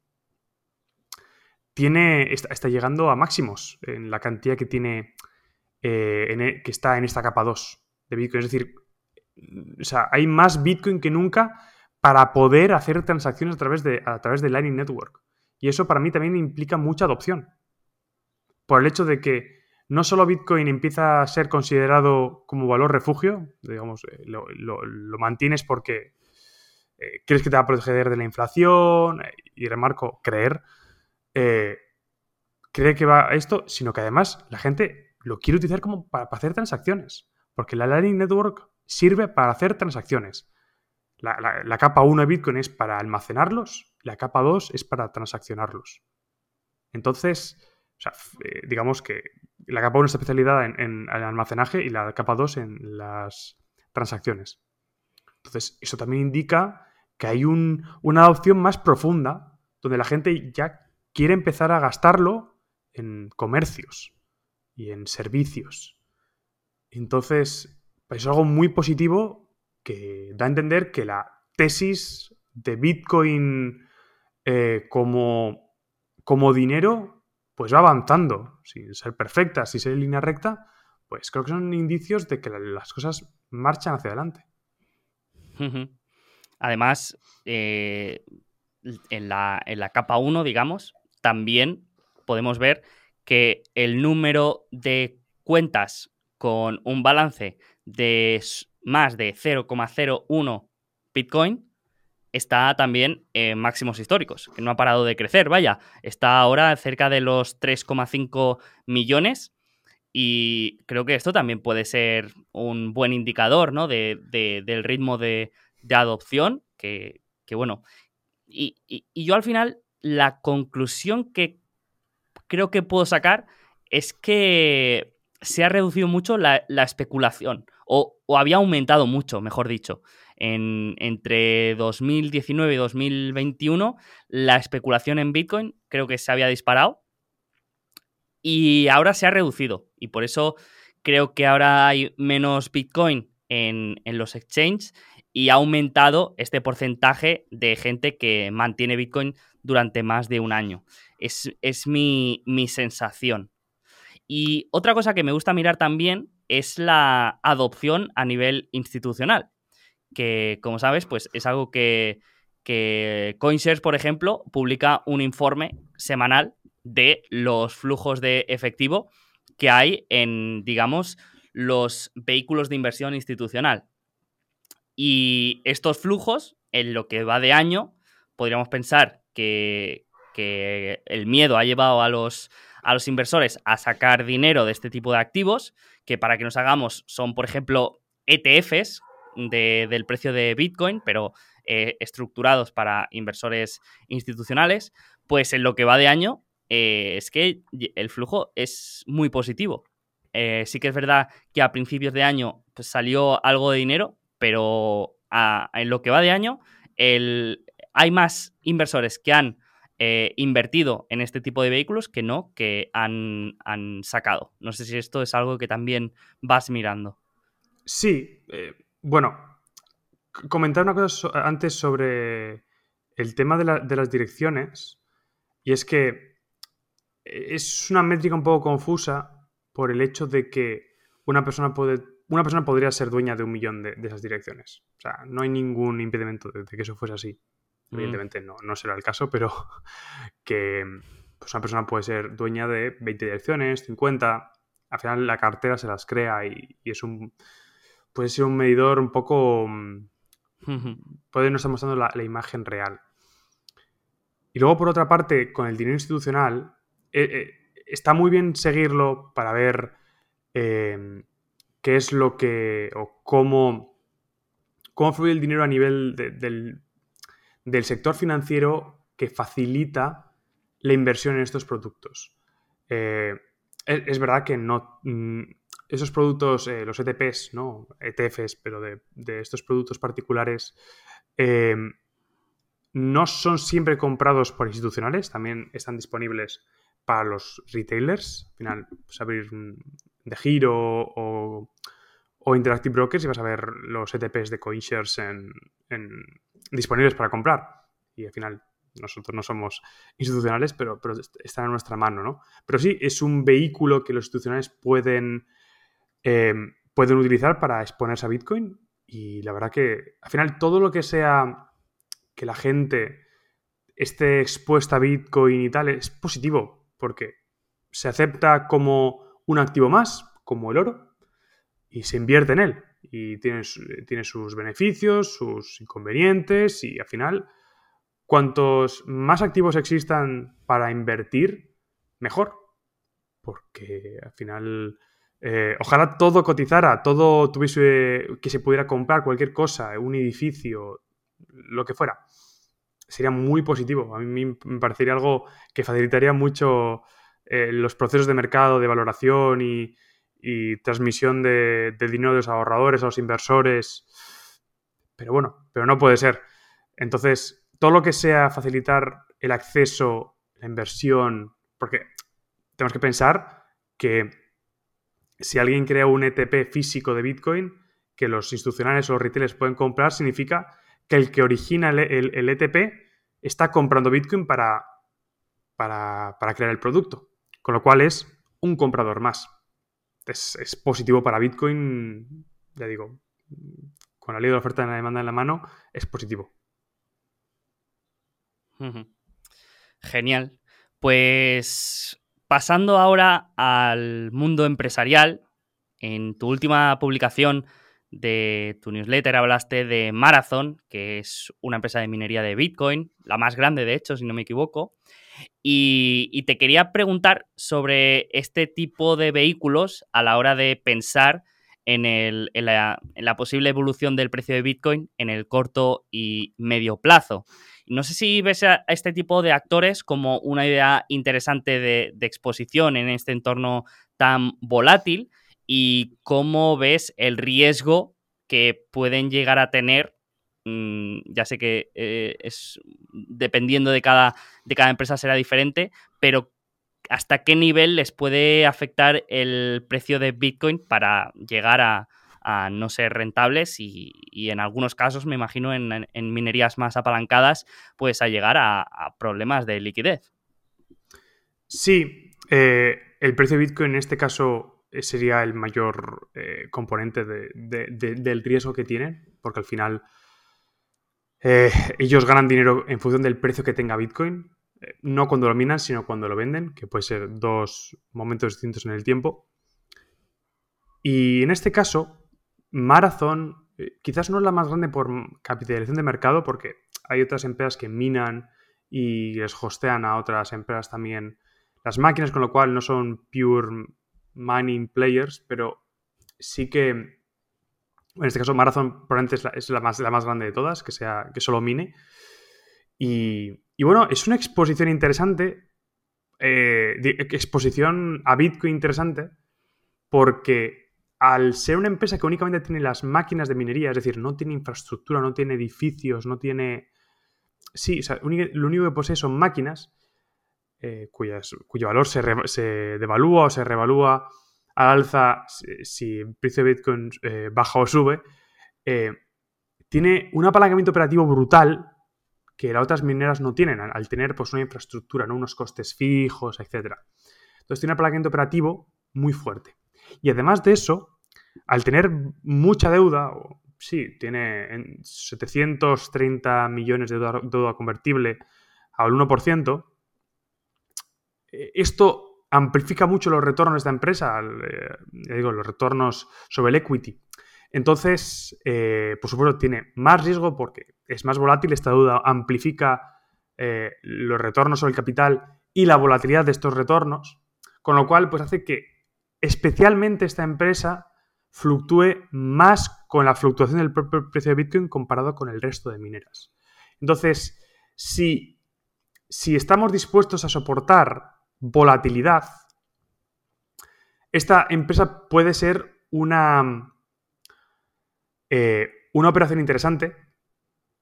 tiene, está, llegando a máximos en la cantidad que tiene, eh, e, que está en esta capa 2 de Bitcoin. Es decir, o sea, hay más Bitcoin que nunca para poder hacer transacciones a través, de, a través de Lightning Network. Y eso para mí también implica mucha adopción. Por el hecho de que no solo Bitcoin empieza a ser considerado como valor refugio, digamos, eh, lo, mantienes porque eh, crees que te va a proteger de la inflación, eh, y remarco, creer, cree que va a esto, sino que además la gente lo quiere utilizar como para hacer transacciones. Porque la Lightning Network sirve para hacer transacciones. La, capa 1 de Bitcoin es para almacenarlos, la capa 2 es para transaccionarlos. Entonces, eh, digamos que la capa 1 está especializada en, el almacenaje y la capa 2 en las transacciones. Entonces, eso también indica que hay una adopción más profunda donde la gente ya quiere empezar a gastarlo en comercios y en servicios. Entonces, es algo muy positivo que da a entender que la tesis de Bitcoin eh, como, como dinero pues va avanzando, sin ser perfecta, sin ser en línea recta, pues creo que son indicios de que las cosas marchan hacia adelante. Además, eh, en, la, en la capa 1, digamos, también podemos ver que el número de cuentas con un balance de más de 0,01 Bitcoin, está también en máximos históricos, que no ha parado de crecer, vaya, está ahora cerca de los 3,5 millones y creo que esto también puede ser un buen indicador ¿no? de, del ritmo de, adopción, que, bueno, y, yo al final la conclusión que creo que puedo sacar es que se ha reducido mucho la, especulación, o, había aumentado mucho, mejor dicho. entre 2019 y 2021, la especulación en Bitcoin creo que se había disparado y ahora se ha reducido. Y por eso creo que ahora hay menos Bitcoin en, en los exchanges y ha aumentado este porcentaje de gente que mantiene Bitcoin durante más de un año. Es, mi, sensación. Y otra cosa que me gusta mirar también es la adopción a nivel institucional, que como sabes, pues es algo que, que CoinShares, por ejemplo, publica un informe semanal de los flujos de efectivo que hay en, digamos, los vehículos de inversión institucional. Y estos flujos, en lo que va de año, podríamos pensar que, el miedo ha llevado a los, a los inversores a sacar dinero de este tipo de activos, que para que nos hagamos son, por ejemplo, ETFs del precio de Bitcoin, pero eh, estructurados para inversores institucionales, pues en lo que va de año eh, es que el flujo es muy positivo. Eh, sí que es verdad que a principios de año pues, salió algo de dinero, pero en lo que va de año el, hay más inversores que han eh, invertido en este tipo de vehículos que no, que han, sacado. No sé si esto es algo que también vas mirando. Sí, eh, bueno, comentar una cosa antes sobre el tema de, de, las direcciones, y es que es una métrica un poco confusa por el hecho de que una persona puede una persona podría ser dueña de un millón de, esas direcciones. O sea, no hay ningún impedimento de, que eso fuese así. Mm. Evidentemente no, no será el caso, pero que pues, una persona puede ser dueña de 20 direcciones, 50. Al final la cartera se las crea y, es un. puede ser un medidor un poco. Puede no estar mostrando la, imagen real. Y luego, por otra parte, con el dinero institucional, eh, eh, está muy bien seguirlo para ver. Eh, qué es lo que o cómo, cómo fluye el dinero a nivel del, sector financiero que facilita la inversión en estos productos. Eh, es, verdad que no... Mm, esos productos, eh, los ETPs, ¿no? ETFs, pero de, estos productos particulares, eh, no son siempre comprados por institucionales, también están disponibles para los retailers. Al final, pues abrir de giro o, Interactive Brokers y vas a ver los ETPs de CoinShares en, disponibles para comprar. Y al final nosotros no somos institucionales, pero, pero están en nuestra mano, ¿no? Pero sí, es un vehículo que los institucionales pueden, em, pueden utilizar para exponerse a Bitcoin. Y la verdad que al final todo lo que sea que la gente esté expuesta a Bitcoin y tal es positivo, porque se acepta como un activo más, como el oro, y se invierte en él. Y tiene, tiene sus beneficios, sus inconvenientes, y al final, cuantos más activos existan para invertir, mejor. Porque al final, eh, ojalá todo cotizara, todo tuviese que se pudiera comprar cualquier cosa, un edificio, lo que fuera. Sería muy positivo. A mí me parecería algo que facilitaría mucho eh, los procesos de mercado, de valoración y, transmisión de, dinero de los ahorradores a los inversores. Pero bueno, pero no puede ser. Entonces, todo lo que sea facilitar el acceso, la inversión, porque tenemos que pensar que si alguien crea un ETP físico de Bitcoin, que los institucionales o los retailers pueden comprar, significa que el que origina el, ETP e está comprando Bitcoin para, para, crear el producto. Con lo cual es un comprador más. Es, positivo para Bitcoin, ya digo, con la ley de la oferta y la demanda en la mano, es positivo. Genial. Pues pasando ahora al mundo empresarial, en tu última publicación de tu newsletter hablaste de Marathon, que es una empresa de minería de Bitcoin, la más grande de hecho, si no me equivoco. Y, te quería preguntar sobre este tipo de vehículos a la hora de pensar en, la, posible evolución del precio de Bitcoin en el corto y medio plazo. No sé si ves a este tipo de actores como una idea interesante de, exposición en este entorno tan volátil y cómo ves el riesgo que pueden llegar a tener. Mm, ya sé que eh, es dependiendo de cada, de cada empresa será diferente, pero hasta qué nivel les puede afectar el precio de Bitcoin para llegar a, no ser rentables y, en algunos casos, me imagino, en, minerías más apalancadas, pues a llegar a, problemas de liquidez. Sí, eh, el precio de Bitcoin en este caso sería el mayor eh, componente del riesgo que tienen, porque al final ellos ganan dinero en función del precio que tenga Bitcoin, no cuando lo minan, sino cuando lo venden, que puede ser dos momentos distintos en el tiempo. Y en este caso, Marathon eh, quizás no es la más grande por capitalización de mercado, porque hay otras empresas que minan y les hostean a otras empresas también las máquinas, con lo cual no son pure mining players, pero sí que en este caso Marathon probablemente es la, más, la más grande de todas, que, sea, que solo mine. Y, bueno, es una exposición interesante, eh, exposición a Bitcoin interesante, porque al ser una empresa que únicamente tiene las máquinas de minería, es decir, no tiene infraestructura, no tiene edificios, no tiene... Sí, o sea, lo único que posee son máquinas eh, cuyo valor se, devalúa o se revalúa al alza si, el precio de Bitcoin eh, baja o sube. Eh, tiene un apalancamiento operativo brutal que las otras mineras no tienen, al, tener pues, una infraestructura, ¿no? unos costes fijos, etc. Entonces tiene un apalancamiento operativo muy fuerte. Y además de eso, al tener mucha deuda, sí, tiene 730 millones de deuda convertible al 1%, eh, esto amplifica mucho los retornos de esta empresa, eh, digo, los retornos sobre el equity. Entonces, eh, por supuesto, tiene más riesgo porque es más volátil, esta deuda amplifica los retornos sobre el capital y la volatilidad de estos retornos, con lo cual, pues hace que especialmente esta empresa fluctúe más con la fluctuación del propio precio de Bitcoin comparado con el resto de mineras. Entonces, si, si estamos dispuestos a soportar volatilidad, esta empresa puede ser una, eh, una operación interesante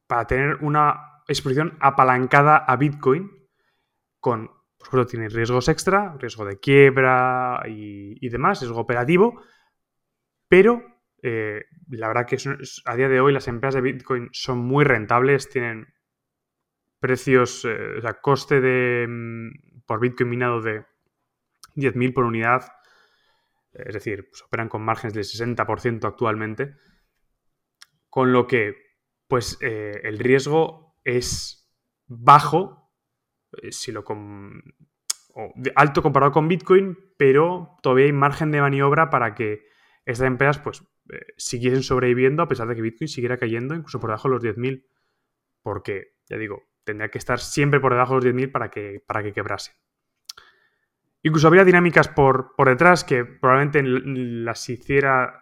para tener una exposición apalancada a Bitcoin con por supuesto, tiene riesgos extra, riesgo de quiebra y, demás, riesgo operativo, pero eh, la verdad que a día de hoy las empresas de Bitcoin son muy rentables, tienen precios, eh, o sea, coste de, mm, por Bitcoin minado de 10.000 por unidad, es decir, pues operan con márgenes del 60% actualmente, con lo que, pues, eh, el riesgo es bajo eh, si lo alto comparado con Bitcoin, pero todavía hay margen de maniobra para que estas empresas pues eh, siguiesen sobreviviendo a pesar de que Bitcoin siguiera cayendo incluso por debajo de los 10.000, porque, ya digo, tendría que estar siempre por debajo de los 10.000 para que, para que quebrasen. Incluso habría dinámicas por, por detrás que probablemente las hiciera,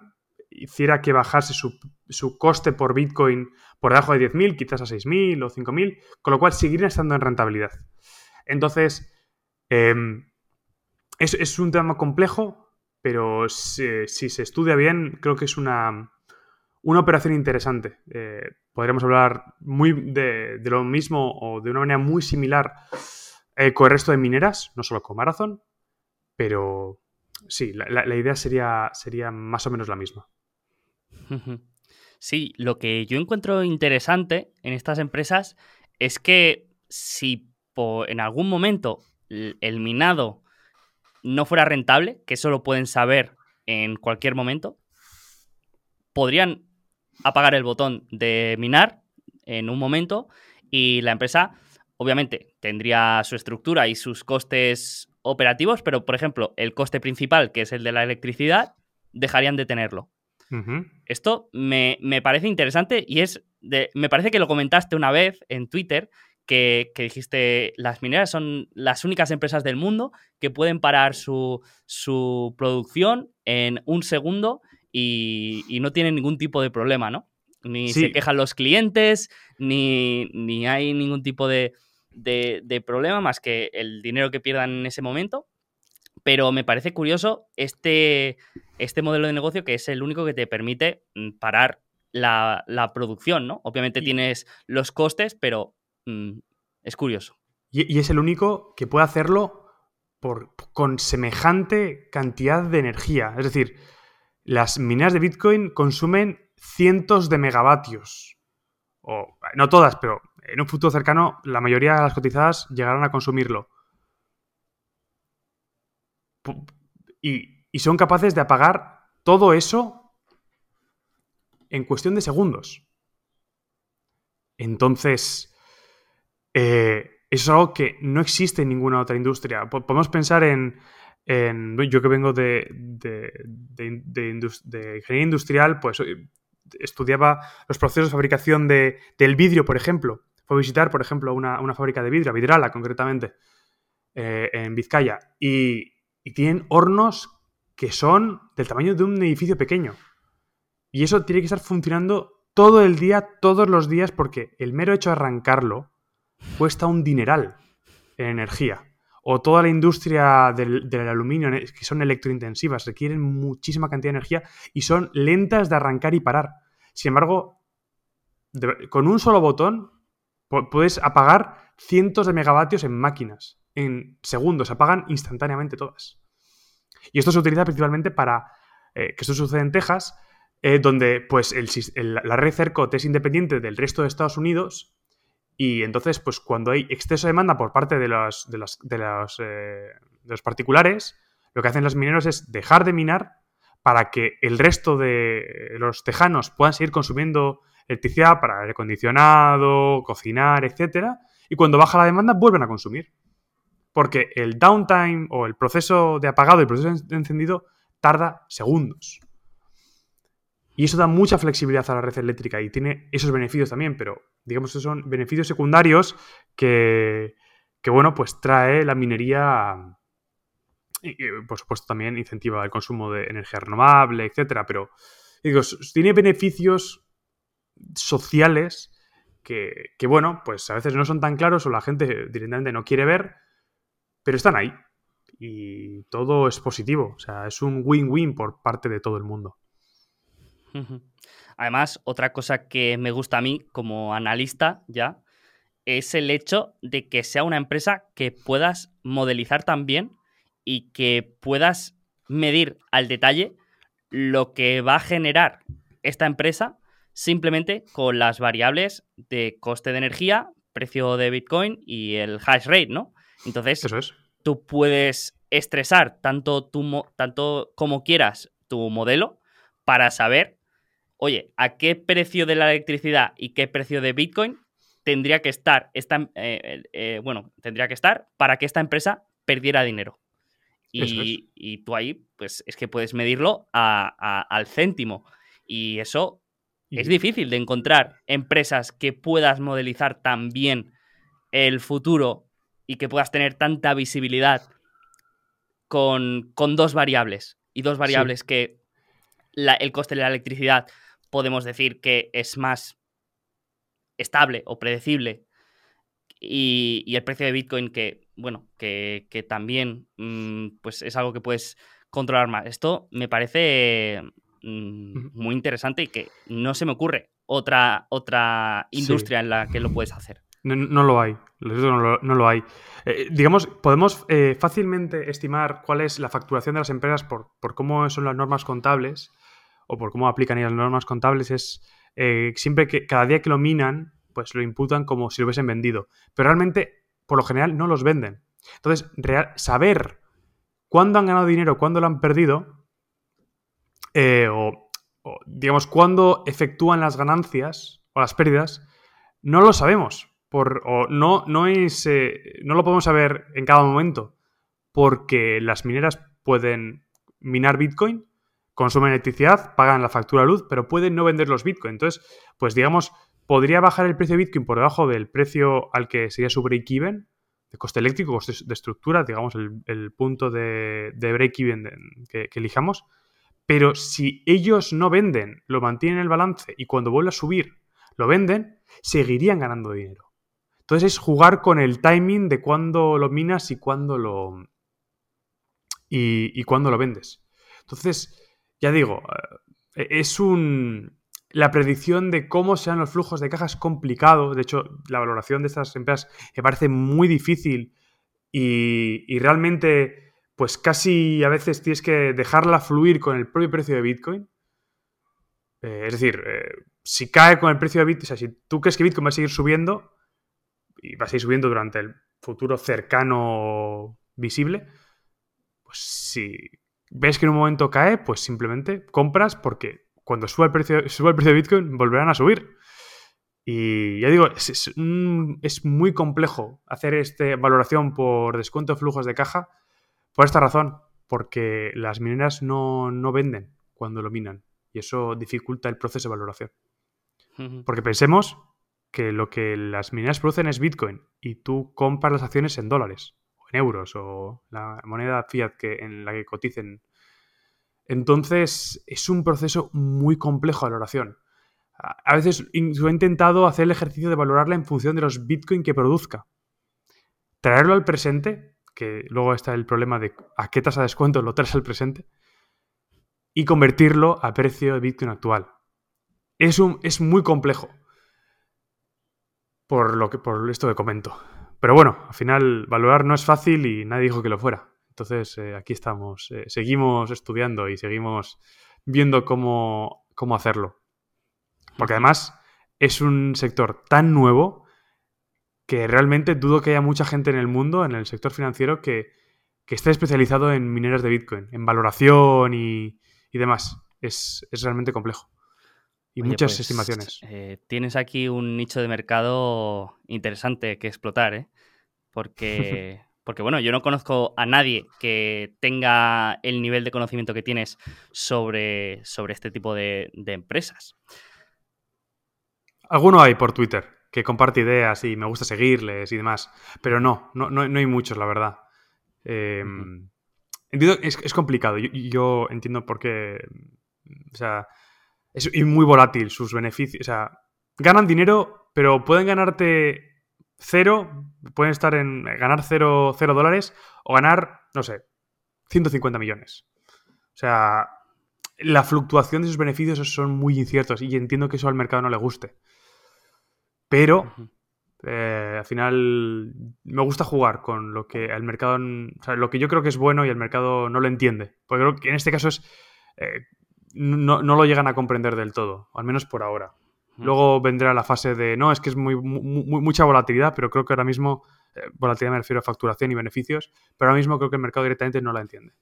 hiciera que bajase su, su coste por Bitcoin por debajo de 10.000, quizás a 6.000 o 5.000, con lo cual seguirían estando en rentabilidad. Entonces, em, es, un tema complejo, pero si, se estudia bien, creo que es una, una operación interesante. Eh, podríamos hablar muy de, lo mismo o de una manera muy similar eh, con el resto de mineras, no solo con Marathon, pero sí, la, idea sería, sería más o menos la misma. Sí, lo que yo encuentro interesante en estas empresas es que si en algún momento el minado no fuera rentable, que eso lo pueden saber en cualquier momento, podrían apagar el botón de minar en un momento y la empresa obviamente tendría su estructura y sus costes operativos, pero por ejemplo el coste principal, que es el de la electricidad, dejarían de tenerlo. Esto me, parece interesante y es de, me parece que lo comentaste una vez en Twitter, que, dijiste, las mineras son las únicas empresas del mundo que pueden parar su, producción en un segundo y, no tienen ningún tipo de problema, ¿no? Ni se quejan los clientes, ni, ni hay ningún tipo de, de, problema más que el dinero que pierdan en ese momento. Pero me parece curioso este, este modelo de negocio que es el único que te permite mm, parar la, producción, ¿no? Obviamente tienes los costes, pero mm, es curioso. Y, es el único que puede hacerlo por, con semejante cantidad de energía. Es decir, las minas de Bitcoin consumen cientos de megavatios. O, no todas, pero en un futuro cercano la mayoría de las cotizadas llegarán a consumirlo. Y, y son capaces de apagar todo eso en cuestión de segundos. Entonces, eh, eso es algo que no existe en ninguna otra industria. Podemos pensar en, yo que vengo de, de, de, ingeniería industrial, pues estudiaba los procesos de fabricación del vidrio, por ejemplo. Fue a visitar, por ejemplo, una, fábrica de vidrio, Vidrala concretamente, eh, en Vizcaya, y, y tienen hornos que son del tamaño de un edificio pequeño. Y eso tiene que estar funcionando todo el día, todos los días, porque el mero hecho de arrancarlo cuesta un dineral en energía. O toda la industria del, aluminio, que son electrointensivas, requieren muchísima cantidad de energía y son lentas de arrancar y parar. Sin embargo, con un solo botón puedes apagar cientos de megavatios en máquinas. En segundos, se apagan instantáneamente todas. Y esto se utiliza principalmente para eh, que esto sucede en Texas, eh, donde pues la red CERCOT es independiente del resto de Estados Unidos y entonces pues cuando hay exceso de demanda por parte de los, de los, de los, eh, de los particulares, lo que hacen los mineros es dejar de minar para que el resto de los tejanos puedan seguir consumiendo electricidad para aire acondicionado, cocinar, etc. Y cuando baja la demanda vuelven a consumir porque el downtime o el proceso de apagado y el proceso de encendido tarda segundos. Y eso da mucha flexibilidad a la red eléctrica y tiene esos beneficios también, pero digamos que son beneficios secundarios que, bueno, pues trae la minería y, por supuesto también incentiva el consumo de energía renovable, etcétera, pero digo, tiene beneficios sociales que, que, bueno, pues a veces no son tan claros o la gente directamente no quiere ver, pero están ahí. Y todo es positivo. O sea, es un win-win por parte de todo el mundo. Además, otra cosa que me gusta a mí como analista ya es el hecho de que sea una empresa que puedas modelizar también y que puedas medir al detalle lo que va a generar esta empresa simplemente con las variables de coste de energía, precio de Bitcoin y el hash rate, ¿no? Entonces, tú puedes estresar tanto, tu, tanto como quieras tu modelo para saber, oye, a qué precio de la electricidad y qué precio de Bitcoin tendría que estar, esta, eh, eh, bueno, tendría que estar para que esta empresa perdiera dinero. Y, tú ahí, pues es que puedes medirlo al céntimo. Y eso es difícil de encontrar empresas que puedas modelizar tan bien el futuro y que puedas tener tanta visibilidad con, dos variables. Y dos variables que el coste de la electricidad podemos decir que es más estable o predecible. Y, el precio de Bitcoin que, bueno, que, también mm, pues es algo que puedes controlar más. Esto me parece mm, muy interesante y que no se me ocurre otra, otra industria en la que lo puedes hacer. No, lo hay, no lo, hay. Eh, digamos, podemos eh, fácilmente estimar cuál es la facturación de las empresas por, cómo son las normas contables o por cómo aplican las normas contables. Es eh, siempre que cada día que lo minan, pues lo imputan como si lo hubiesen vendido. Pero realmente, por lo general, no los venden. Entonces, saber cuándo han ganado dinero, cuándo lo han perdido, o, o digamos, cuándo efectúan las ganancias o las pérdidas, no lo sabemos o no, no, es, eh, no lo podemos saber en cada momento porque las mineras pueden minar Bitcoin, consumen electricidad, pagan la factura de luz, pero pueden no vender los Bitcoin. Entonces, pues digamos, podría bajar el precio de Bitcoin por debajo del precio al que sería su break-even, de coste eléctrico, coste de estructura, digamos, el, punto de, break-even que, elijamos, Pero si ellos no venden, lo mantienen en el balance y cuando vuelve a subir lo venden, seguirían ganando dinero. Entonces es jugar con el timing de cuándo lo minas y cuándo lo. y, y cuándo lo vendes. Entonces, ya digo, eh, es un. La predicción de cómo sean los flujos de caja es complicado. De hecho, la valoración de estas empresas me parece muy difícil y, y realmente, pues casi a veces tienes que dejarla fluir con el propio precio de Bitcoin. Eh, es decir, eh, si cae con el precio de Bitcoin, o sea, si tú crees que Bitcoin va a seguir subiendo y va a seguir subiendo durante el futuro cercano visible, pues si ves que en un momento cae, pues simplemente compras porque cuando suba el precio, suba el precio de Bitcoin volverán a subir. Y ya digo, es, es, es muy complejo hacer esta valoración por descuento de flujos de caja por esta razón, porque las mineras no, no venden cuando lo minan y eso dificulta el proceso de valoración. Porque pensemos que lo que las mineras producen es Bitcoin y tú compras las acciones en dólares euros o la moneda fiat que, en la que coticen. Entonces es un proceso muy complejo de valoración. A veces he intentado hacer el ejercicio de valorarla en función de los Bitcoin que produzca. Traerlo al presente, que luego está el problema de a qué tasa de descuento lo traes al presente, y convertirlo a precio de Bitcoin actual. Es, un, es muy complejo por, lo que, por esto que comento. Pero bueno, al final valorar no es fácil y nadie dijo que lo fuera. Entonces eh, aquí estamos, eh, seguimos estudiando y seguimos viendo cómo, cómo hacerlo. Porque además es un sector tan nuevo que realmente dudo que haya mucha gente en el mundo, en el sector financiero, que, que esté especializado en mineras de Bitcoin, en valoración y, y demás. Es, es, realmente complejo. Y Oye, muchas pues, estimaciones. Eh, tienes aquí un nicho de mercado interesante que explotar, ¿eh? Porque, porque, bueno, yo no conozco a nadie que tenga el nivel de conocimiento que tienes sobre, sobre este tipo de, de empresas. Alguno hay por Twitter que comparte ideas y me gusta seguirles y demás, pero no, no, no, no hay muchos, la verdad. Eh, uh -huh. entiendo, es, es, complicado, yo, yo, entiendo por qué, o sea, es muy volátil sus beneficios, o sea, ganan dinero, pero pueden ganarte cero, pueden estar en ganar cero, cero dólares o ganar, no sé, 150 millones. O sea, la fluctuación de sus beneficios son muy inciertos y entiendo que eso al mercado no le guste. Pero eh, al final me gusta jugar con lo que el mercado, o sea, lo que yo creo que es bueno y el mercado no lo entiende. Porque creo que en este caso es eh, no, no, lo llegan a comprender del todo, al menos por ahora. Luego vendrá la fase de, no, es que es muy, muy mucha volatilidad, pero creo que ahora mismo, eh, volatilidad me refiero a facturación y beneficios, pero ahora mismo creo que el mercado directamente no la entiende.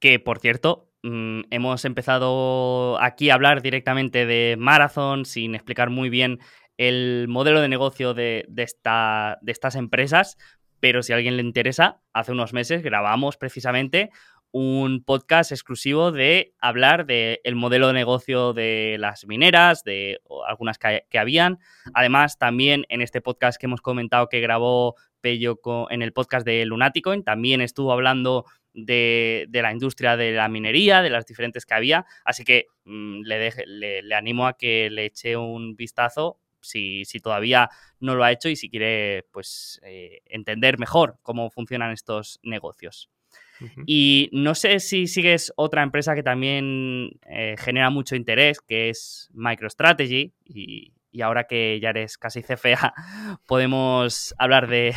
Que, por cierto, mmm, hemos empezado aquí a hablar directamente de Marathon sin explicar muy bien el modelo de negocio de, de, esta, de estas empresas, pero si a alguien le interesa, hace unos meses grabamos precisamente un podcast exclusivo de hablar del el modelo de negocio de las mineras, de algunas que, habían. Además, también en este podcast que hemos comentado que grabó Pello en el podcast de Lunaticoin, también estuvo hablando de, de, la industria de la minería, de las diferentes que había. Así que mmm, le, deje, le, le, animo a que le eche un vistazo. Si, si, todavía no lo ha hecho y si quiere pues eh, entender mejor cómo funcionan estos negocios. Y no sé si sigues otra empresa que también eh, genera mucho interés, que es MicroStrategy. Y, y, ahora que ya eres casi CFA, podemos hablar de,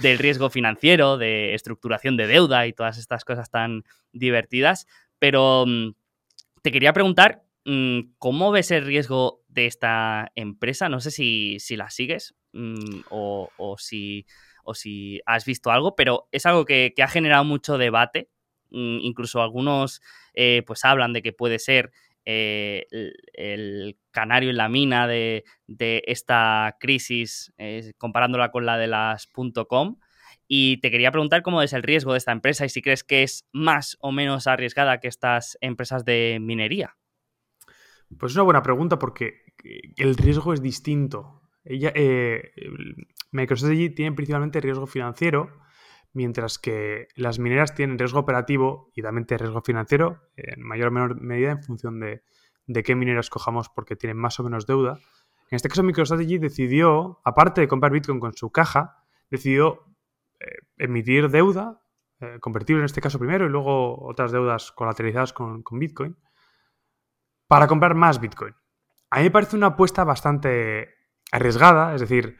del riesgo financiero, de estructuración de deuda y todas estas cosas tan divertidas. Pero mm, te quería preguntar, mm, ¿cómo ves el riesgo de esta empresa? No sé si, si la sigues mm, o, o si o si has visto algo, pero es algo que, ha generado mucho debate. Mm, incluso algunos eh, pues hablan de que puede ser eh, el, el, canario en la mina de, de esta crisis, eh, comparándola con la de las .com. Y te quería preguntar cómo es el riesgo de esta empresa y si crees que es más o menos arriesgada que estas empresas de minería. Pues es una buena pregunta porque el riesgo es distinto. Eh, MicroStrategy tiene principalmente riesgo financiero, mientras que las mineras tienen riesgo operativo y también riesgo financiero, en mayor o menor medida en función de, qué minera escojamos porque tienen más o menos deuda. En este caso, MicroStrategy decidió, aparte de comprar Bitcoin con su caja, decidió eh, emitir deuda, eh, convertible en este caso primero, y luego otras deudas colateralizadas con, Bitcoin, para comprar más Bitcoin. A mí me parece una apuesta bastante arriesgada, es decir,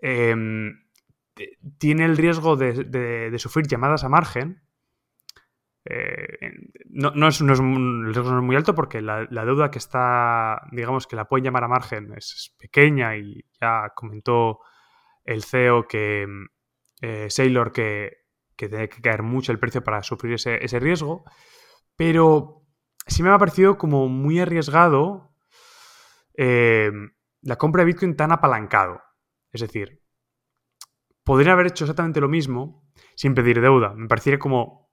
em, tiene el riesgo de, sufrir llamadas a margen. Eh, no, es, el riesgo no es muy alto porque la, deuda que está, digamos, que la pueden llamar a margen es pequeña y ya comentó el CEO que eh, Sailor que, que, tiene que caer mucho el precio para sufrir ese, riesgo, pero sí me ha parecido como muy arriesgado eh, la compra de Bitcoin tan apalancado. Es decir, podría haber hecho exactamente lo mismo sin pedir deuda. Me pareciera como...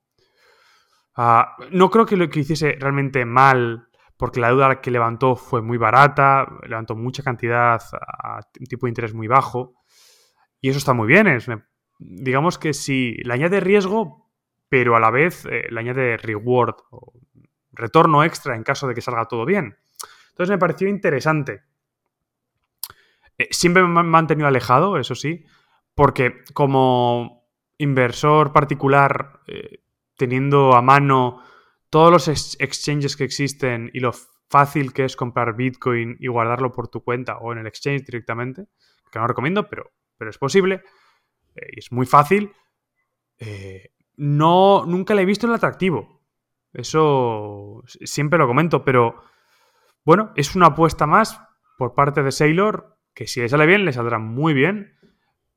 Ah, no creo que lo que hiciese realmente mal porque la deuda que levantó fue muy barata, levantó mucha cantidad a un tipo de interés muy bajo. Y eso está muy bien. Es, digamos que si le añade riesgo, pero a la vez eh, le añade reward o retorno extra en caso de que salga todo bien. Entonces me pareció interesante. Eh, siempre me he mantenido alejado, eso sí, porque como inversor particular, eh, teniendo a mano todos los exchanges que existen y lo fácil que es comprar Bitcoin y guardarlo por tu cuenta o en el exchange directamente, que no recomiendo, pero pero es posible eh, y es muy fácil. No, nunca le he visto el atractivo. Eso siempre lo comento, pero bueno, es una apuesta más por parte de Sailor que si le sale bien, le saldrá muy bien,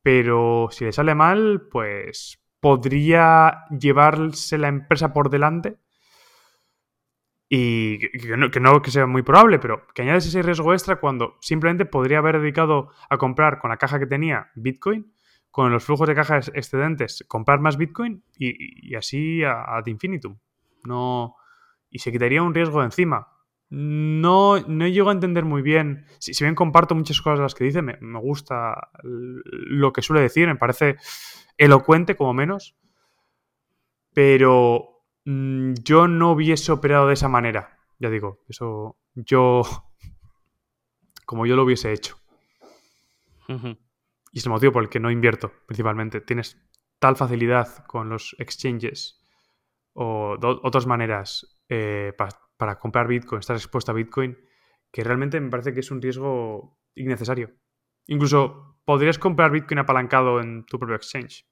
pero si le sale mal, pues podría llevarse la empresa por delante y que no, que no, sea muy probable, pero que añades ese riesgo extra cuando simplemente podría haber dedicado a comprar con la caja que tenía Bitcoin, con los flujos de caja excedentes, comprar más Bitcoin y, así ad infinitum. No, y se quitaría un riesgo de encima. No, no llego a entender muy bien. Si, bien comparto muchas cosas de las que dice, me, me gusta lo que suele decir, me parece elocuente como menos. Pero Mm, yo no hubiese operado de esa manera. Ya digo, eso yo. como yo lo hubiese hecho. Y es el motivo por el que no invierto, principalmente. Tienes tal facilidad con los exchanges o otras maneras eh, para comprar Bitcoin, estar expuesto a Bitcoin, que realmente me parece que es un riesgo innecesario. Incluso podrías comprar Bitcoin apalancado en tu propio exchange.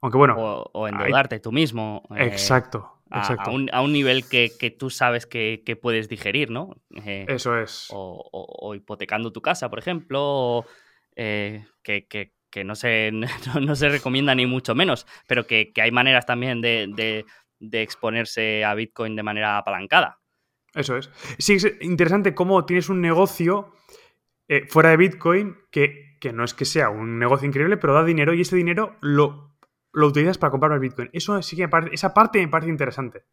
Aunque bueno. O, endeudarte tú mismo. Eh, exacto. A, un, nivel que, tú sabes que, puedes digerir, ¿no? Eh, Eso es. O, hipotecando tu casa, por ejemplo, eh, que, no, se, no, se recomienda ni mucho menos, pero que, hay maneras también de, exponerse a Bitcoin de manera apalancada. Eso es. Sí, es interesante cómo tienes un negocio fuera de Bitcoin que, que no es que sea un negocio increíble, pero da dinero y ese dinero lo lo utilizas para comprar más Bitcoin. Eso sí que esa parte me parece interesante.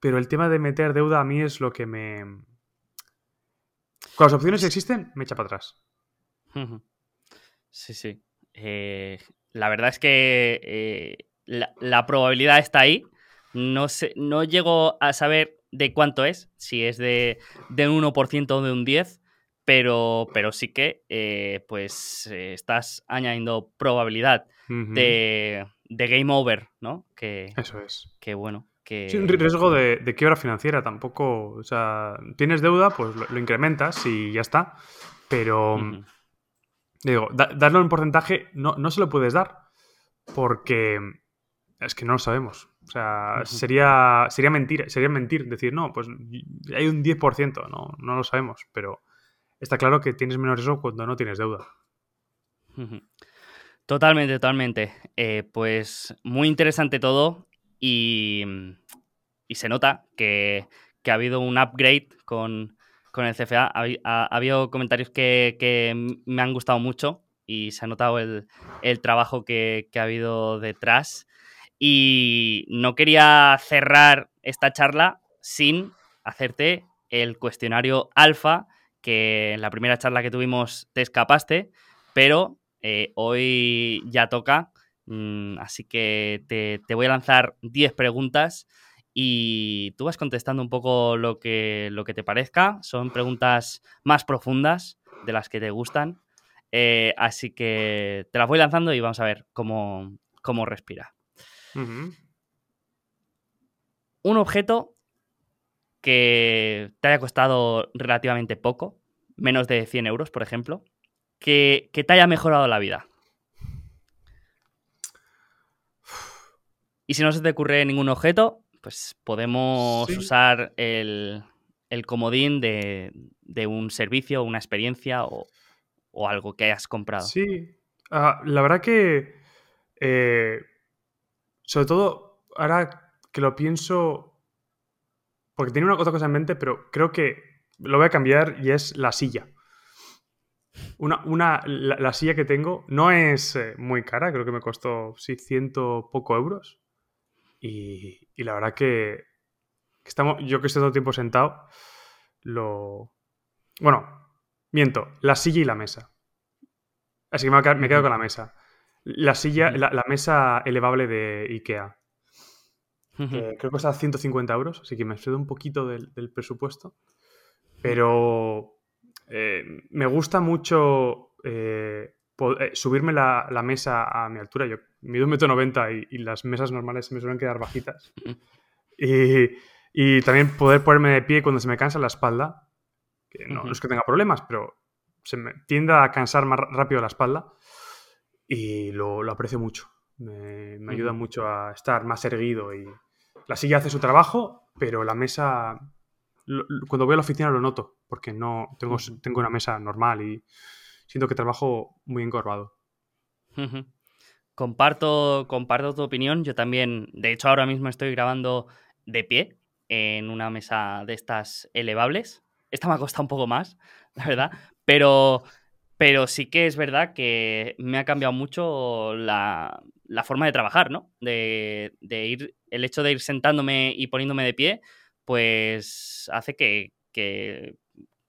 Pero el tema de meter deuda a mí es lo que me. Con las opciones existen, me echa para atrás. Sí, sí. Eh, la verdad es que eh, la, probabilidad está ahí. No, sé, no llego a saber de cuánto es, si es de, de un 1% o de un 10%, pero, pero sí que eh, pues estás añadiendo probabilidad de, game over, ¿no? Que, Eso es. Que bueno. Que... Sí, un riesgo de, de, quiebra financiera tampoco. O sea, tienes deuda, pues lo, incrementas y ya está. Pero, digo, darlo en porcentaje no, no se lo puedes dar porque es que no lo sabemos. O sea, sería, sería mentir, sería mentir decir, no, pues hay un 10%, no, no lo sabemos, pero está claro que tienes menos riesgo cuando no tienes deuda. Totalmente, totalmente. Eh, pues muy interesante todo y, se nota que, ha habido un upgrade con, el CFA. Ha, habido comentarios que, me han gustado mucho y se ha notado el, trabajo que, ha habido detrás. Y no quería cerrar esta charla sin hacerte el cuestionario alfa, que en la primera charla que tuvimos te escapaste, pero eh, hoy ya toca Mm, así que te, te, voy a lanzar 10 preguntas y tú vas contestando un poco lo que, lo que te parezca. Son preguntas más profundas de las que te gustan. Eh, así que te las voy lanzando y vamos a ver cómo, cómo respira. Un objeto que te haya costado relativamente poco, menos de 100 euros, por ejemplo, que, te haya mejorado la vida. Y si no se te ocurre ningún objeto, pues podemos usar el, comodín de, un servicio, una experiencia o, algo que hayas comprado. Sí, ah, la verdad que, eh, sobre todo, ahora que lo pienso, porque tenía una otra cosa en mente, pero creo que lo voy a cambiar y es la silla. Una, una la, silla que tengo no es eh, muy cara, creo que me costó sí, ciento poco euros. Y, y la verdad que, estamos, yo que estoy todo el tiempo sentado, lo... Bueno, miento, la silla y la mesa. Así que me, me quedo con la mesa. La silla, la, mesa elevable de IKEA. creo que cuesta 150 euros, así que me excede un poquito del, presupuesto. Pero eh, me gusta mucho eh, eh, subirme la, mesa a mi altura. Yo mido un metro noventa y, las mesas normales se me suelen quedar bajitas. y, también poder ponerme de pie cuando se me cansa la espalda. Que no, es que tenga problemas, pero se me tiende a cansar más rápido la espalda. Y lo, aprecio mucho. Me, ayuda mucho a estar más erguido. Y la silla hace su trabajo, pero la mesa. cuando voy a la oficina lo noto, porque no tengo, tengo una mesa normal y siento que trabajo muy encorvado. Comparto, comparto tu opinión. Yo también, de hecho, ahora mismo estoy grabando de pie en una mesa de estas elevables. Esta me ha costado un poco más, la verdad, pero, pero sí que es verdad que me ha cambiado mucho la, forma de trabajar, ¿no? De, de, ir, el hecho de ir sentándome y poniéndome de pie, pues hace que, que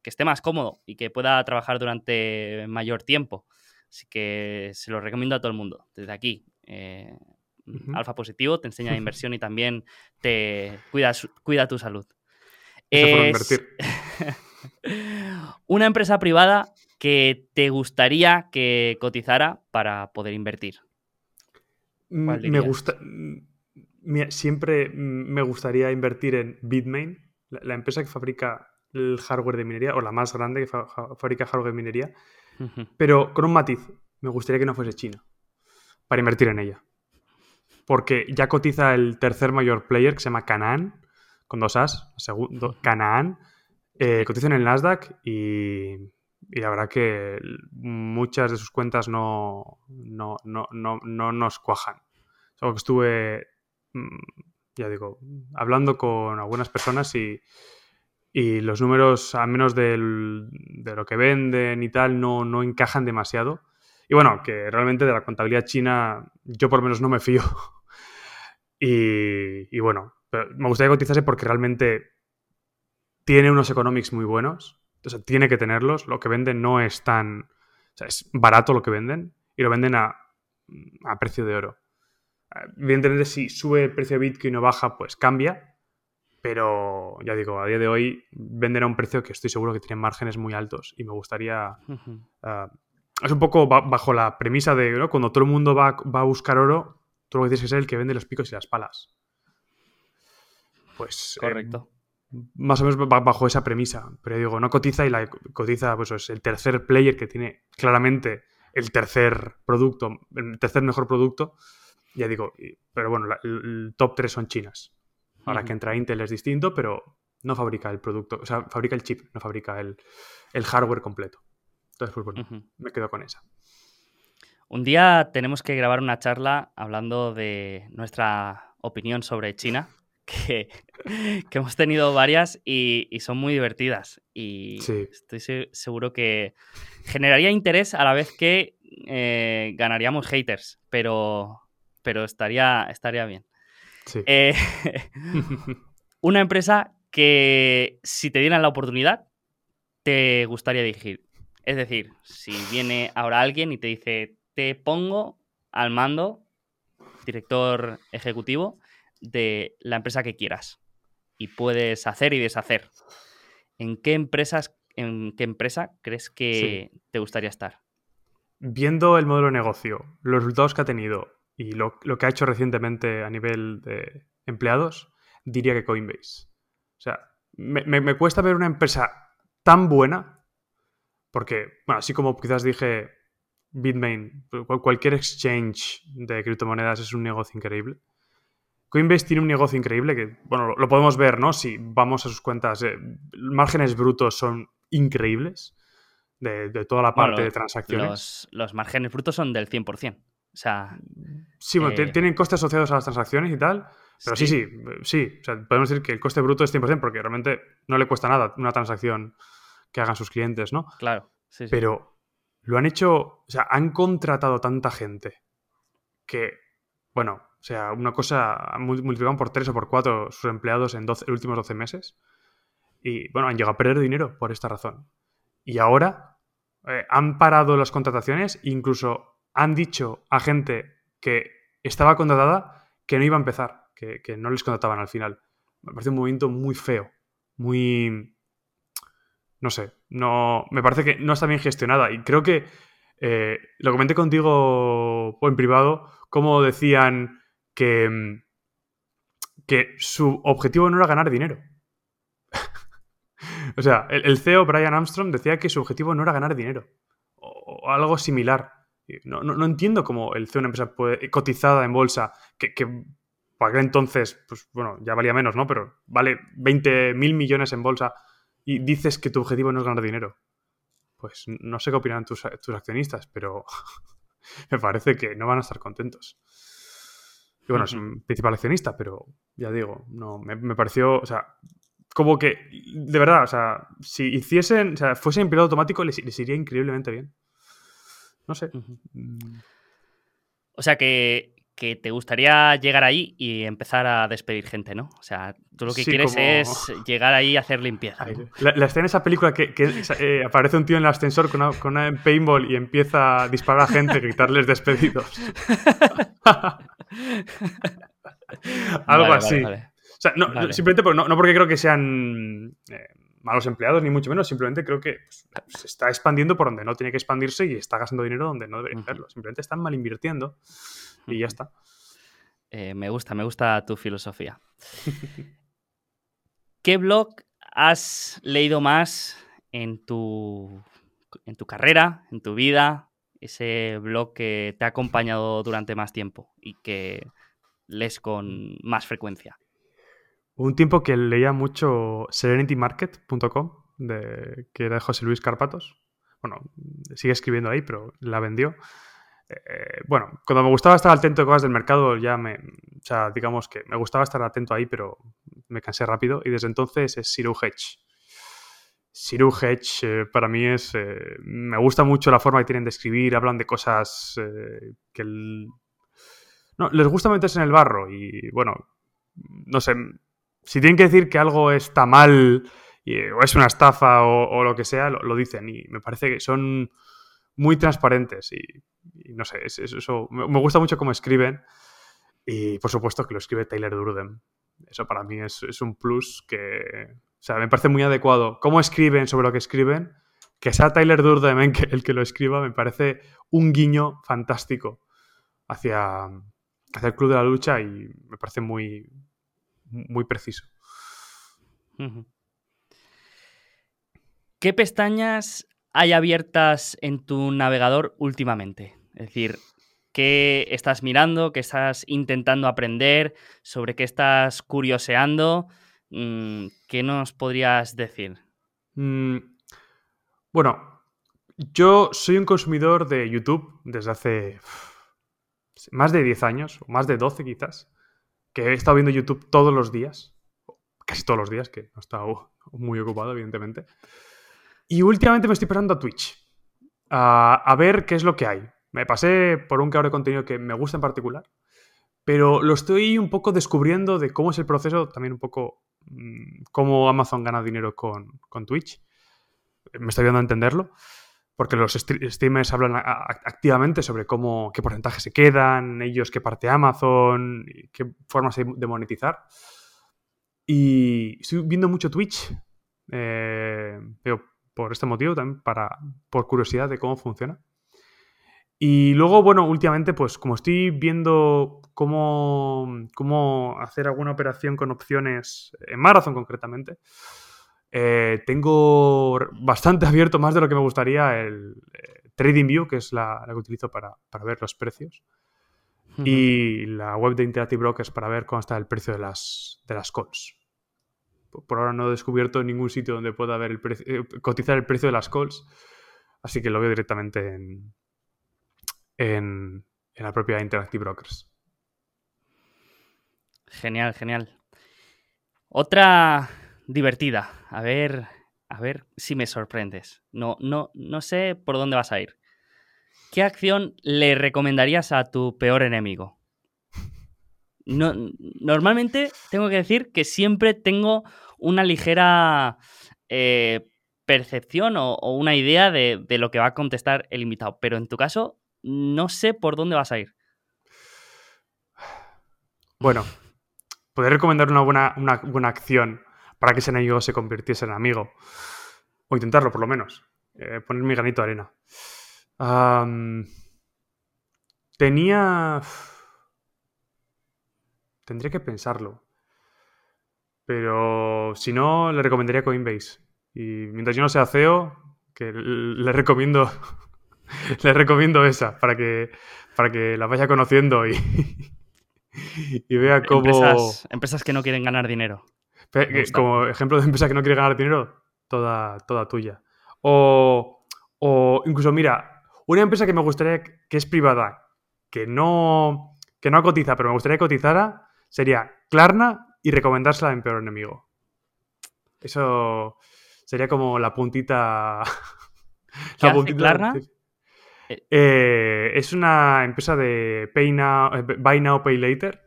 que esté más cómodo y que pueda trabajar durante mayor tiempo. Así que se lo recomiendo a todo el mundo. Desde aquí, eh, Alfa Positivo te enseña inversión y también te cuida, cuida tu salud. una empresa privada que te gustaría que cotizara para poder invertir. Mm, me gusta. Mm, siempre me gustaría invertir en Bitmain, la empresa que fabrica el hardware de minería, o la más grande que fabrica hardware de minería, pero con un matiz. Me gustaría que no fuese China, para invertir en ella. Porque ya cotiza el tercer mayor player, que se llama Canaan, con dos As, segundo, Canaan, eh, cotiza en el Nasdaq y, la verdad que muchas de sus cuentas no, no, no, no nos cuajan. Es algo que estuve, mm, ya digo, hablando con algunas personas y, y los números, a menos de lo que venden y tal, no, no encajan demasiado. Y bueno, que realmente de la contabilidad china yo por lo menos no me fío. y, bueno, me gustaría cotizarse porque realmente tiene unos economics muy buenos. O sea, tiene que tenerlos. Lo que venden no es tan... O sea, es barato lo que venden y lo venden a, a precio de oro. Evidentemente, si sube el precio de Bitcoin o baja, pues cambia pero ya digo, a día de hoy venden a un precio que estoy seguro que tienen márgenes muy altos y me gustaría... Ah, es un poco bajo la premisa de cuando todo el mundo va, a buscar oro, tú lo que tienes que ser el que vende los picos y las palas. Pues... Em, Correcto. Más o menos bajo esa premisa. Pero digo, no cotiza y la cotiza, pues es el tercer player que tiene claramente el tercer producto, el tercer mejor producto. Ya digo, pero bueno, el top 3 son chinas. Ahora que entra Intel es distinto, pero no fabrica el producto, o sea, fabrica el chip, no fabrica el, hardware completo. Entonces, pues bueno, me quedo con esa. Un día tenemos que grabar una charla hablando de nuestra opinión sobre China, que, hemos tenido varias y, son muy divertidas. Y estoy seguro que generaría interés a la vez que eh, ganaríamos haters, pero, pero estaría, estaría bien. Eh, una empresa que si te dieran la oportunidad, te gustaría dirigir. Es decir, si viene ahora alguien y te dice, te pongo al mando director ejecutivo de la empresa que quieras y puedes hacer y deshacer. ¿En qué empresas, en qué empresa crees que te gustaría estar? Viendo el modelo de negocio, los resultados que ha tenido y lo, que ha hecho recientemente a nivel de empleados, diría que Coinbase. O sea, me, cuesta ver una empresa tan buena, porque, bueno, así como quizás dije Bitmain, cualquier exchange de criptomonedas es un negocio increíble. Coinbase tiene un negocio increíble que, bueno, lo podemos ver, ¿no? Si vamos a sus cuentas, eh, márgenes brutos son increíbles de, toda la parte de transacciones. Los, los, márgenes brutos son del 100%. O sea. Sí, bueno, eh, tienen costes asociados a las transacciones y tal. Pero sí, sí, sí. O sea, podemos decir que el coste bruto es 100% porque realmente no le cuesta nada una transacción que hagan sus clientes, ¿no? Claro. Sí, Pero lo han hecho. O sea, han contratado tanta gente que, bueno, o sea, una cosa, multiplicaron por tres o por cuatro sus empleados en los últimos 12 meses. Y bueno, han llegado a perder dinero por esta razón. Y ahora eh, han parado las contrataciones, incluso han dicho a gente que estaba contratada que no iba a empezar, que, no les contrataban al final. Me parece un movimiento muy feo, muy... No sé, no, me parece que no está bien gestionada y creo que eh, lo comenté contigo en privado, como decían que, que su objetivo no era ganar dinero. o sea, el, CEO Brian Armstrong decía que su objetivo no era ganar dinero o algo similar. No, entiendo cómo el CEO de una empresa cotizada en bolsa, que, para aquel entonces, pues bueno, ya valía menos, ¿no? Pero vale 20 mil millones en bolsa y dices que tu objetivo no es ganar dinero. Pues no sé qué opinarán tus, accionistas, pero me parece que no van a estar contentos. Y bueno, es un principal accionista, pero ya digo, no, me, pareció, o sea, como que, de verdad, o sea, si hiciesen, o sea, fuese en piloto automático, les iría increíblemente bien. No sé. Mm. O sea que, te gustaría llegar ahí y empezar a despedir gente, ¿no? O sea, tú lo que quieres es llegar ahí y hacer limpieza. La, escena en esa película que, eh, aparece un tío en el ascensor con una, paintball y empieza a disparar a gente, gritarles despedidos. Algo así. O sea, no, simplemente no, porque creo que sean eh, malos empleados, ni mucho menos. Simplemente creo que pues, se está expandiendo por donde no tiene que expandirse y está gastando dinero donde no debería hacerlo. Simplemente están mal invirtiendo y ya está. Eh, me gusta, me gusta tu filosofía. ¿Qué blog has leído más en tu, en tu carrera, en tu vida? Ese blog que te ha acompañado durante más tiempo y que lees con más frecuencia. Un tiempo que leía mucho serenitymarket.com, que era de José Luis Carpatos. Bueno, sigue escribiendo ahí, pero la vendió. Eh, bueno, cuando me gustaba estar atento de cosas del mercado, ya me. O sea, digamos que me gustaba estar atento ahí, pero me cansé rápido. Y desde entonces es Siru Hedge. Siru Hedge eh, para mí es. Eh, me gusta mucho la forma que tienen de escribir, hablan de cosas que. No, les gusta meterse en el barro y bueno, no sé, si tienen que decir que algo está mal o es una estafa o, lo que sea, lo, dicen. Y me parece que son muy transparentes y, no sé, eso, me gusta mucho cómo escriben. Y por supuesto que lo escribe Tyler Durden. Eso para mí es, un plus que, sea, me parece muy adecuado. Cómo escriben sobre lo que escriben, que sea Tyler Durden el que lo escriba, me parece un guiño fantástico hacia, hacia el Club de la Lucha y me parece muy, muy preciso. ¿Qué pestañas hay abiertas en tu navegador últimamente? Es decir, ¿qué estás mirando? ¿Qué estás intentando aprender? ¿Sobre qué estás curioseando? Mm, ¿Qué nos podrías decir? Mm, bueno, yo soy un consumidor de YouTube desde hace más de 10 años, o más de 12 quizás que he estado viendo YouTube todos los días, casi todos los días, que no he estado muy ocupado, evidentemente. Y últimamente me estoy pasando a Twitch, a, ver qué es lo que hay. Me pasé por un creador de contenido que me gusta en particular, pero lo estoy un poco descubriendo de cómo es el proceso, también un poco cómo Amazon gana dinero con, con Twitch. Me estoy viendo a entenderlo. porque los streamers hablan activamente sobre cómo, qué porcentaje se quedan, ellos qué parte Amazon, qué formas de monetizar. Y estoy viendo mucho Twitch, eh, por este motivo también, para, por curiosidad de cómo funciona. Y luego, bueno, últimamente, pues como estoy viendo cómo, cómo hacer alguna operación con opciones en Marathon concretamente, eh, tengo bastante abierto, más de lo que me gustaría, el eh, TradingView, que es la, que utilizo para, ver los precios. Y la web de Interactive Brokers para ver cómo está el precio de las, de las calls. Por ahora no he descubierto ningún sitio donde pueda ver el eh, cotizar el precio de las calls. Así que lo veo directamente en, en, la propia Interactive Brokers. Genial, genial. Otra divertida. A ver, a ver si me sorprendes. No, no, no sé por dónde vas a ir. ¿Qué acción le recomendarías a tu peor enemigo? No, normalmente tengo que decir que siempre tengo una ligera eh, percepción o, una idea de, de, lo que va a contestar el invitado, pero en tu caso no sé por dónde vas a ir. Bueno, poder recomendar una buena, una buena acción para que ese enemigo se convirtiese en amigo. O intentarlo, por lo menos. Eh, poner mi granito de arena. tenía... Tendría que pensarlo. Pero si no, le recomendaría Coinbase. Y mientras yo no sea CEO, que le recomiendo... le recomiendo esa para que, para que la vaya conociendo y, y vea cómo... empresas que no quieren ganar dinero. Como ejemplo de empresa que no quiere ganar dinero, toda, toda tuya. O, o incluso, mira, una empresa que me gustaría que es privada, que no, que no cotiza, pero me gustaría que cotizara, sería Klarna y recomendársela en peor enemigo. Eso sería como la puntita. la puntita Klarna? Eh, es una empresa de pay now, eh, Buy Now, Pay Later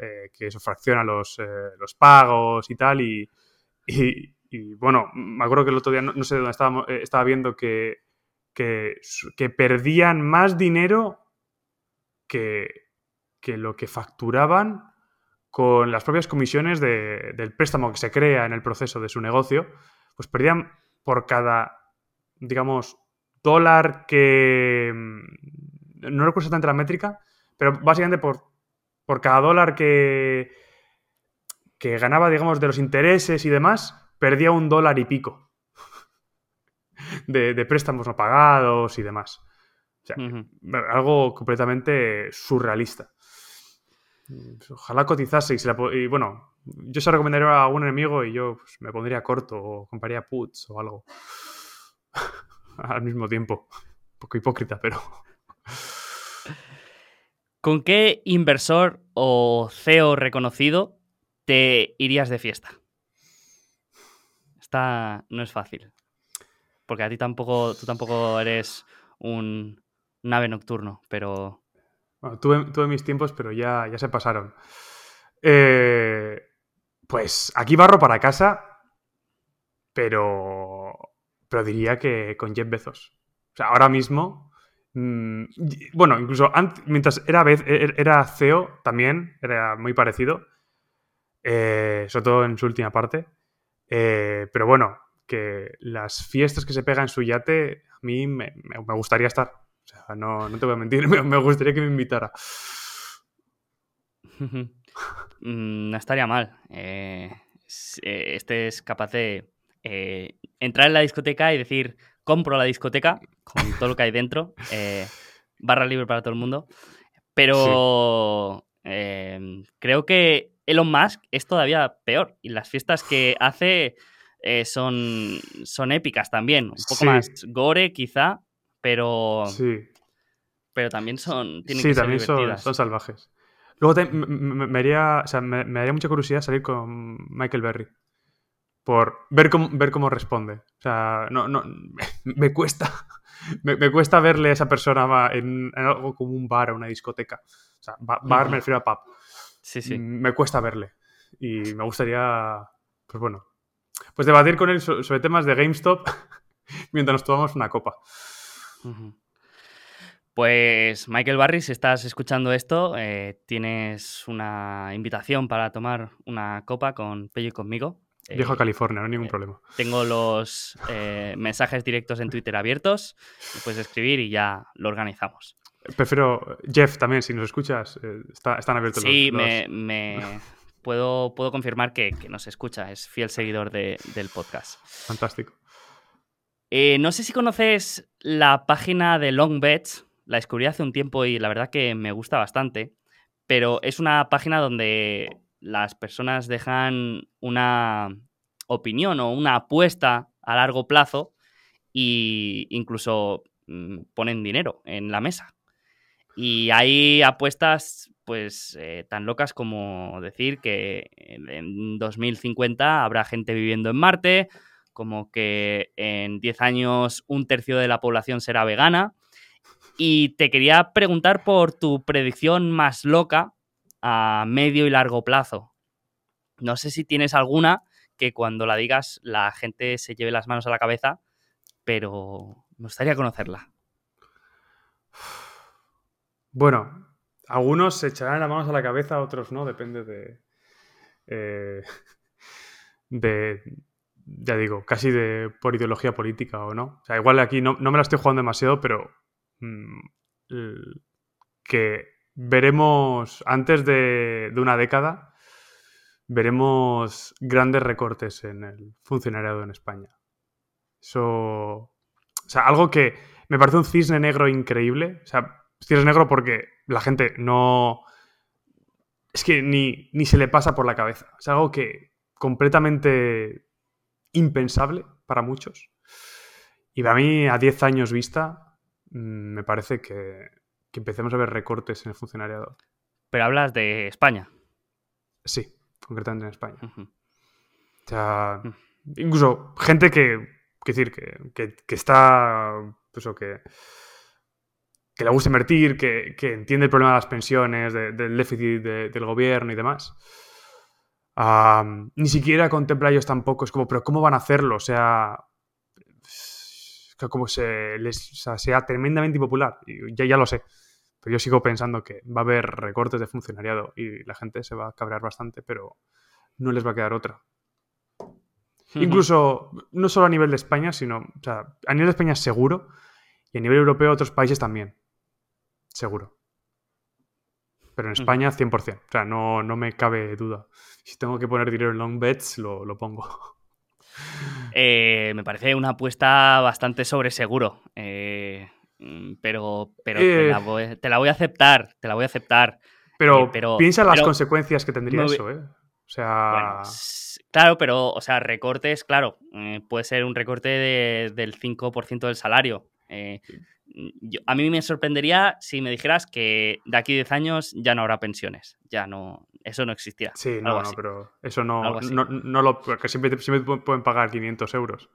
eh, que eso fracciona los, eh, los, pagos y tal. Y, y, bueno, me acuerdo que el otro día, no, sé dónde estábamos, eh, estaba viendo que, que, perdían más dinero que, que, lo que facturaban con las propias comisiones de, del préstamo que se crea en el proceso de su negocio, pues perdían por cada, digamos, dólar que... Mm, no recuerdo exactamente la métrica, pero básicamente por por cada dólar que, que ganaba, digamos, de los intereses y demás, perdía un dólar y pico de, préstamos no pagados y demás. O sea, algo completamente surrealista. Ojalá cotizase y, bueno, yo se recomendaría a algún enemigo y yo pues, me pondría corto o compraría puts o algo al mismo tiempo. Un poco hipócrita, pero... ¿Con qué inversor o CEO reconocido te irías de fiesta? Esta no es fácil. Porque a ti tampoco, tú tampoco eres un nave nocturno, pero. tuve, mis tiempos, pero ya, ya se pasaron. Eh, pues aquí barro para casa, pero. Pero diría que con Jeff Bezos. O sea, ahora mismo Mm, bueno, incluso mientras era, e, e, era CEO también, era muy parecido, eh, sobre todo en su última parte. Eh, pero bueno, que las fiestas que se pega en su yate, a mí me, gustaría estar. O sea, no, te voy a mentir, me, gustaría que me invitara. Mm, no estaría mal. Eh, este es capaz de entrar en la discoteca y decir, compro la discoteca con todo lo que hay dentro, eh, barra libre para todo el mundo, pero em, creo que Elon Musk es todavía peor y las fiestas que hace eh, son, son épicas también, un poco más gore quizá, pero... Sí. Pero también son... Tienen sí, también son, son, salvajes. Luego me, haría, me, me daría mucha curiosidad salir con Michael Berry por ver cómo, ver cómo responde. O sea, no, no, me, cuesta. Me, cuesta verle a esa persona en, algo como un bar o una discoteca. O sea, bar, me refiero a pub. Sí, sí. Mm, me cuesta verle. Y me gustaría, pues bueno, pues debatir con él sobre temas de GameStop mientras nos tomamos una copa. Pues Michael Barry, si estás escuchando esto, eh, tienes una invitación para tomar una copa con Pello y conmigo. Viejo Eh, California, no hay ningún eh, problema. Tengo los eh, mensajes directos en Twitter abiertos. me puedes escribir y ya lo organizamos. Prefiero, Jeff también, si nos escuchas, está- están abiertos Sí, los... me, los- me- puedo, puedo confirmar que, que nos escucha, es fiel seguidor de- del podcast. Fantástico. Eh, no sé si conoces la página de Long Bets, la descubrí hace un tiempo y la verdad que me gusta bastante, pero es una página donde las personas dejan una opinión o una apuesta a largo plazo e incluso mm, ponen dinero en la mesa. Y hay apuestas pues eh, tan locas como decir que en- en 2050 habrá gente viviendo en Marte, como que en 10 años un tercio de la población será vegana. Y te quería preguntar por tu predicción más loca a medio y largo plazo. No sé si tienes alguna que cuando la digas la gente se lleve las manos a la cabeza, pero me gustaría conocerla. Bueno, algunos se echarán las manos a la cabeza, otros no, depende de. eh, de. Ya digo, casi de por ideología política o no. O sea, igual aquí no, no me la estoy jugando demasiado, pero. mm, que veremos antes de, una década, veremos grandes recortes en el funcionariado en España. Eso. O sea, algo que me parece un cisne negro increíble. O sea, cisne negro porque la gente no. Es que ni, ni se le pasa por la cabeza. Es algo que completamente impensable para muchos. Y para mí, a 10 años vista, mm, me parece que, que empecemos a ver recortes en el funcionariado. Pero hablas de España. Sí, concretamente en España. O sea, incluso gente que, que decir, que, que- que está, pues, o que, que le gusta invertir, que, que entiende el problema de las pensiones, de- del déficit de- del gobierno y demás. Ni siquiera contempla ellos tampoco. Es como, pero ¿cómo van a hacerlo? O sea, que como se les, o sea, sea tremendamente impopular. Ya lo sé. Pero yo sigo pensando que va a haber recortes de funcionariado y la gente se va a cabrear bastante, pero no les va a quedar otra. Incluso, no solo a nivel de España, sino, o sea, a nivel de España seguro, y a nivel europeo otros países también. Seguro. Pero en. España 100%. O sea, no, no me cabe duda. Si tengo que poner dinero en long bets, lo, lo pongo. Eh, me parece una apuesta bastante sobre seguro. eh, mm, pero pero te, Eh. la voy, te la voy a aceptar. Te la voy a aceptar. Pero, Eh, pero- piensa en las pero- consecuencias que tendría eso, ¿eh? O sea, Bueno, claro, pero, o sea, recortes, claro, eh, puede ser un recorte de- del 5% del salario. Eh, yo- a mí me sorprendería si me dijeras que de aquí a 10 años ya no habrá pensiones. Ya no, eso no existirá. sí, no, no, así. pero eso no, no, no lo. Porque siempre, siempre pueden pagar 500 euros.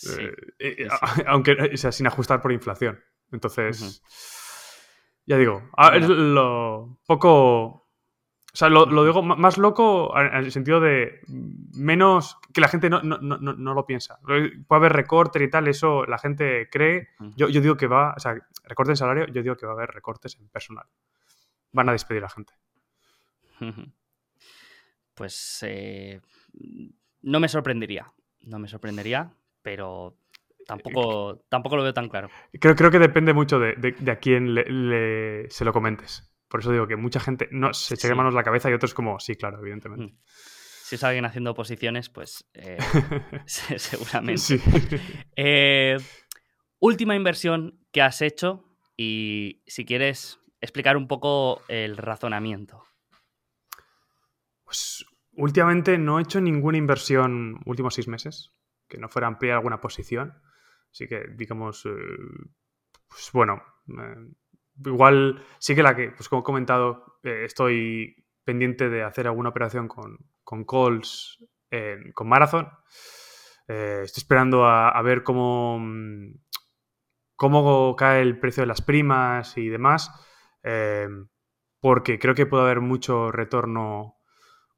Sí. Eh, eh, sí, a- Aunque, o sea, sin ajustar por inflación. Entonces, ya digo, a- Bueno. es lo poco... O sea, lo, lo digo más loco en el sentido de menos que la gente no, no, no, no- lo piensa. Puede haber recortes y tal, eso la gente cree. Yo, yo digo que va, o sea, recortes en salario, yo digo que va a haber recortes en personal. Van a despedir a gente. Ujú. Pues eh, no me sorprendería. No me sorprendería, pero tampoco, tampoco lo veo tan claro. Creo, creo que depende mucho de, de- de a quién le, le- se lo comentes. Por eso digo que mucha gente no se echaría Sí. manos la cabeza y otros como, sí, claro, evidentemente. Mm. Si es alguien haciendo oposiciones, pues eh, se- seguramente. sí. Eh, última inversión que has hecho y si quieres explicar un poco el razonamiento. Pues últimamente no he hecho ninguna inversión últimos seis meses que no fuera ampliar alguna posición. Así que, digamos, eh, pues bueno, eh, igual sí que la que, pues como he comentado, eh, estoy pendiente de hacer alguna operación con, con calls con Marathon. Estoy esperando a, ver cómo, cómo cae el precio de las primas y demás, porque creo que puede haber mucho retorno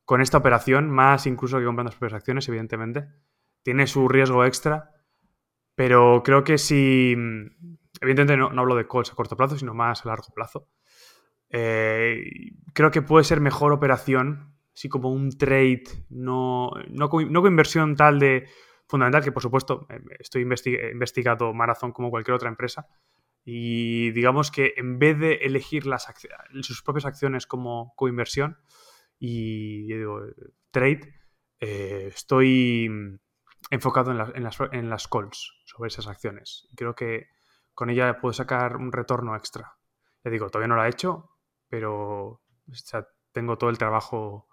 con esta operación, más incluso que comprando las propias acciones, evidentemente. Tiene su riesgo extra, pero creo que si, evidentemente no, hablo de calls a corto plazo, sino más a largo plazo. Eh, creo que puede ser mejor operación, así como un trade, no, no, con, inversión tal de fundamental, que por supuesto eh, estoy investigado Marathon como cualquier otra empresa. Y digamos que en vez de elegir las sus propias acciones como coinversión y trade, estoy enfocado en, en, las, en las calls sobre esas acciones. Creo que con ella puedo sacar un retorno extra. Ya digo, todavía no lo he hecho, pero tengo todo el trabajo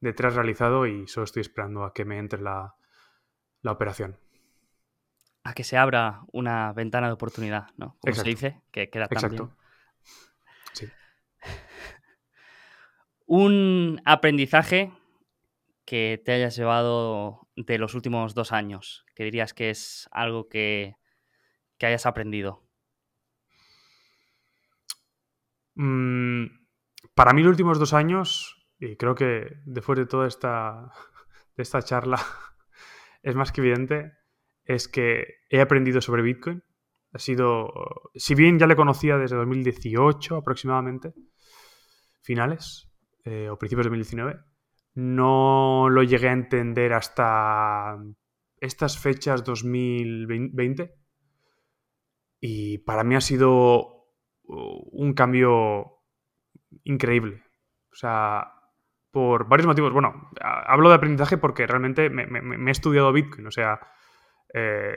detrás realizado y solo estoy esperando a que me entre la, operación. A que se abra una ventana de oportunidad, ¿no? Como se dice, que queda tan Exacto. Sí. Un aprendizaje que te hayas llevado de los últimos dos años, que dirías que es algo que, que hayas aprendido. Mm, para mí los últimos dos años, y creo que después de toda esta, de esta charla es más que evidente, es que he aprendido sobre Bitcoin. Ha sido, si bien ya le conocía desde 2018 aproximadamente, finales eh, o principios de 2019, no lo llegué a entender hasta estas fechas 2020. Y para mí ha sido un cambio increíble. O sea, por varios motivos. Bueno, hablo de aprendizaje porque realmente me, he estudiado Bitcoin. O sea, eh,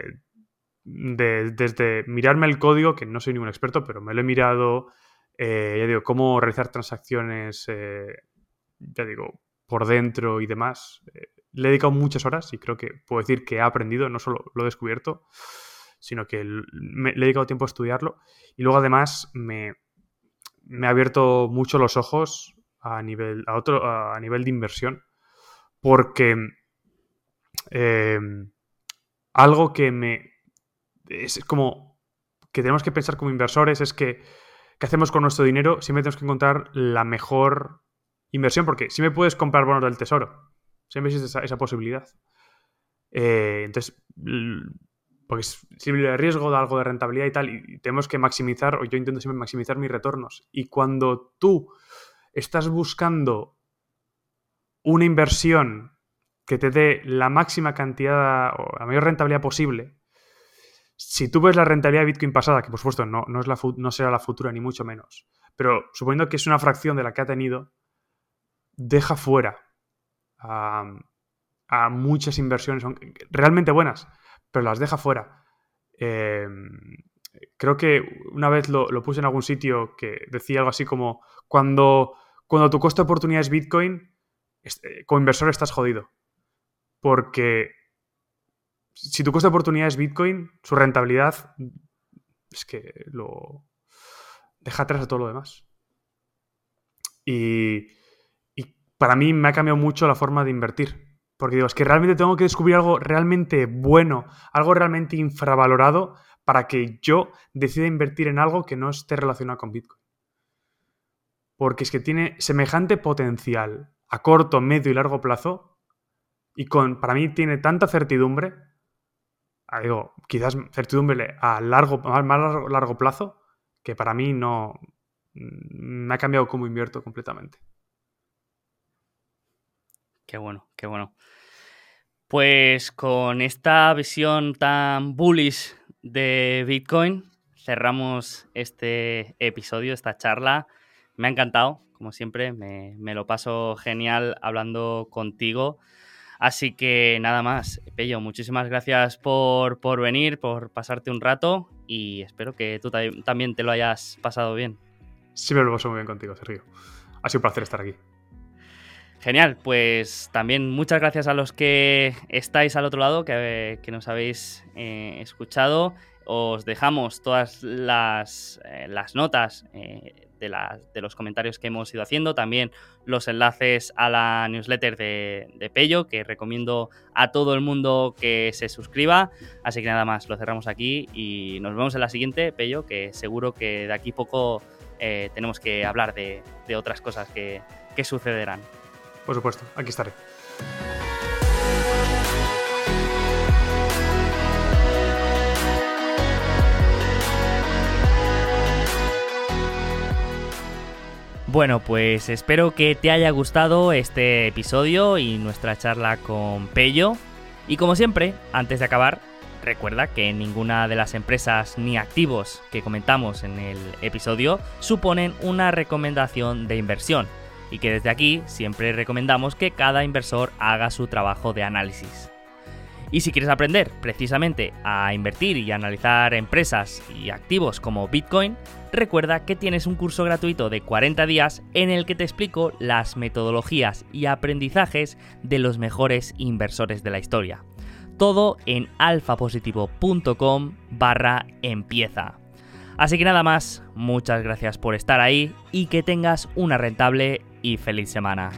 desde mirarme el código, que no soy ningún experto, pero me lo he mirado, eh, ya digo, cómo realizar transacciones, eh, ya digo, por dentro y demás. le he dedicado muchas horas y creo que puedo decir que he aprendido, no solo lo he descubierto, sino que le he dedicado tiempo a estudiarlo. Y luego además me, me ha abierto mucho los ojos a nivel, a otro, a nivel de inversión, porque eh, algo que me... Es como que tenemos que pensar como inversores es que ¿qué hacemos con nuestro dinero? Siempre tenemos que encontrar la mejor inversión, porque si me puedes comprar bonos del tesoro, siempre existe esa, posibilidad. Eh, entonces, porque es libre de riesgo, da algo de rentabilidad y tal, y tenemos que maximizar, o yo intento siempre maximizar mis retornos. Y cuando tú estás buscando una inversión que te dé la máxima cantidad o la mayor rentabilidad posible, si tú ves la rentabilidad de Bitcoin pasada, que por supuesto no, no será la futura ni mucho menos, pero suponiendo que es una fracción de la que ha tenido, deja fuera a, muchas inversiones realmente buenas pero las deja fuera. Em, creo que una vez lo, puse en algún sitio que decía algo así como, cuando, cuando tu costo de oportunidad es Bitcoin, eh, como inversor estás jodido. Porque si tu costo de oportunidad es Bitcoin, su rentabilidad es que lo deja atrás a todo lo demás. Y para mí me ha cambiado mucho la forma de invertir. Porque digo, es que realmente tengo que descubrir algo realmente bueno, algo realmente infravalorado para que yo decida invertir en algo que no esté relacionado con Bitcoin. Porque es que tiene semejante potencial a corto, medio y largo plazo y con, para mí tiene tanta certidumbre, ah, digo, quizás certidumbre a largo, más largo, largo plazo, que para mí no me ha cambiado cómo invierto completamente. Qué bueno, qué bueno. Pues con esta visión tan bullish de Bitcoin, cerramos este episodio, esta charla. Me ha encantado, como siempre, me, lo paso genial hablando contigo. Así que nada más, Pello, muchísimas gracias por, por venir, por pasarte un rato y espero que tú también te lo hayas pasado bien. Sí, me lo paso muy bien contigo, Sergio. Ha sido un placer estar aquí. Genial, pues también muchas gracias a los que estáis al otro lado, que, nos habéis eh, escuchado. Os dejamos todas las, eh, notas eh, de, los comentarios que hemos ido haciendo, también los enlaces a la newsletter de, de, Pello, que recomiendo a todo el mundo que se suscriba. Así que nada más, lo cerramos aquí y nos vemos en la siguiente, Pello, que seguro que de aquí poco tenemos que hablar de, otras cosas que sucederán. Por supuesto, aquí estaré. Bueno, pues espero que te haya gustado este episodio y nuestra charla con Pello. Y como siempre, antes de acabar, recuerda que ninguna de las empresas ni activos que comentamos en el episodio suponen una recomendación de inversión y que desde aquí siempre recomendamos que cada inversor haga su trabajo de análisis. Y si quieres aprender precisamente a invertir y analizar empresas y activos como Bitcoin, recuerda que tienes un curso gratuito de 40 días en el que te explico las metodologías y aprendizajes de los mejores inversores de la historia. Todo en alfapositivo.com barra empieza. Así que nada más, muchas gracias por estar ahí y que tengas una rentable y feliz semana.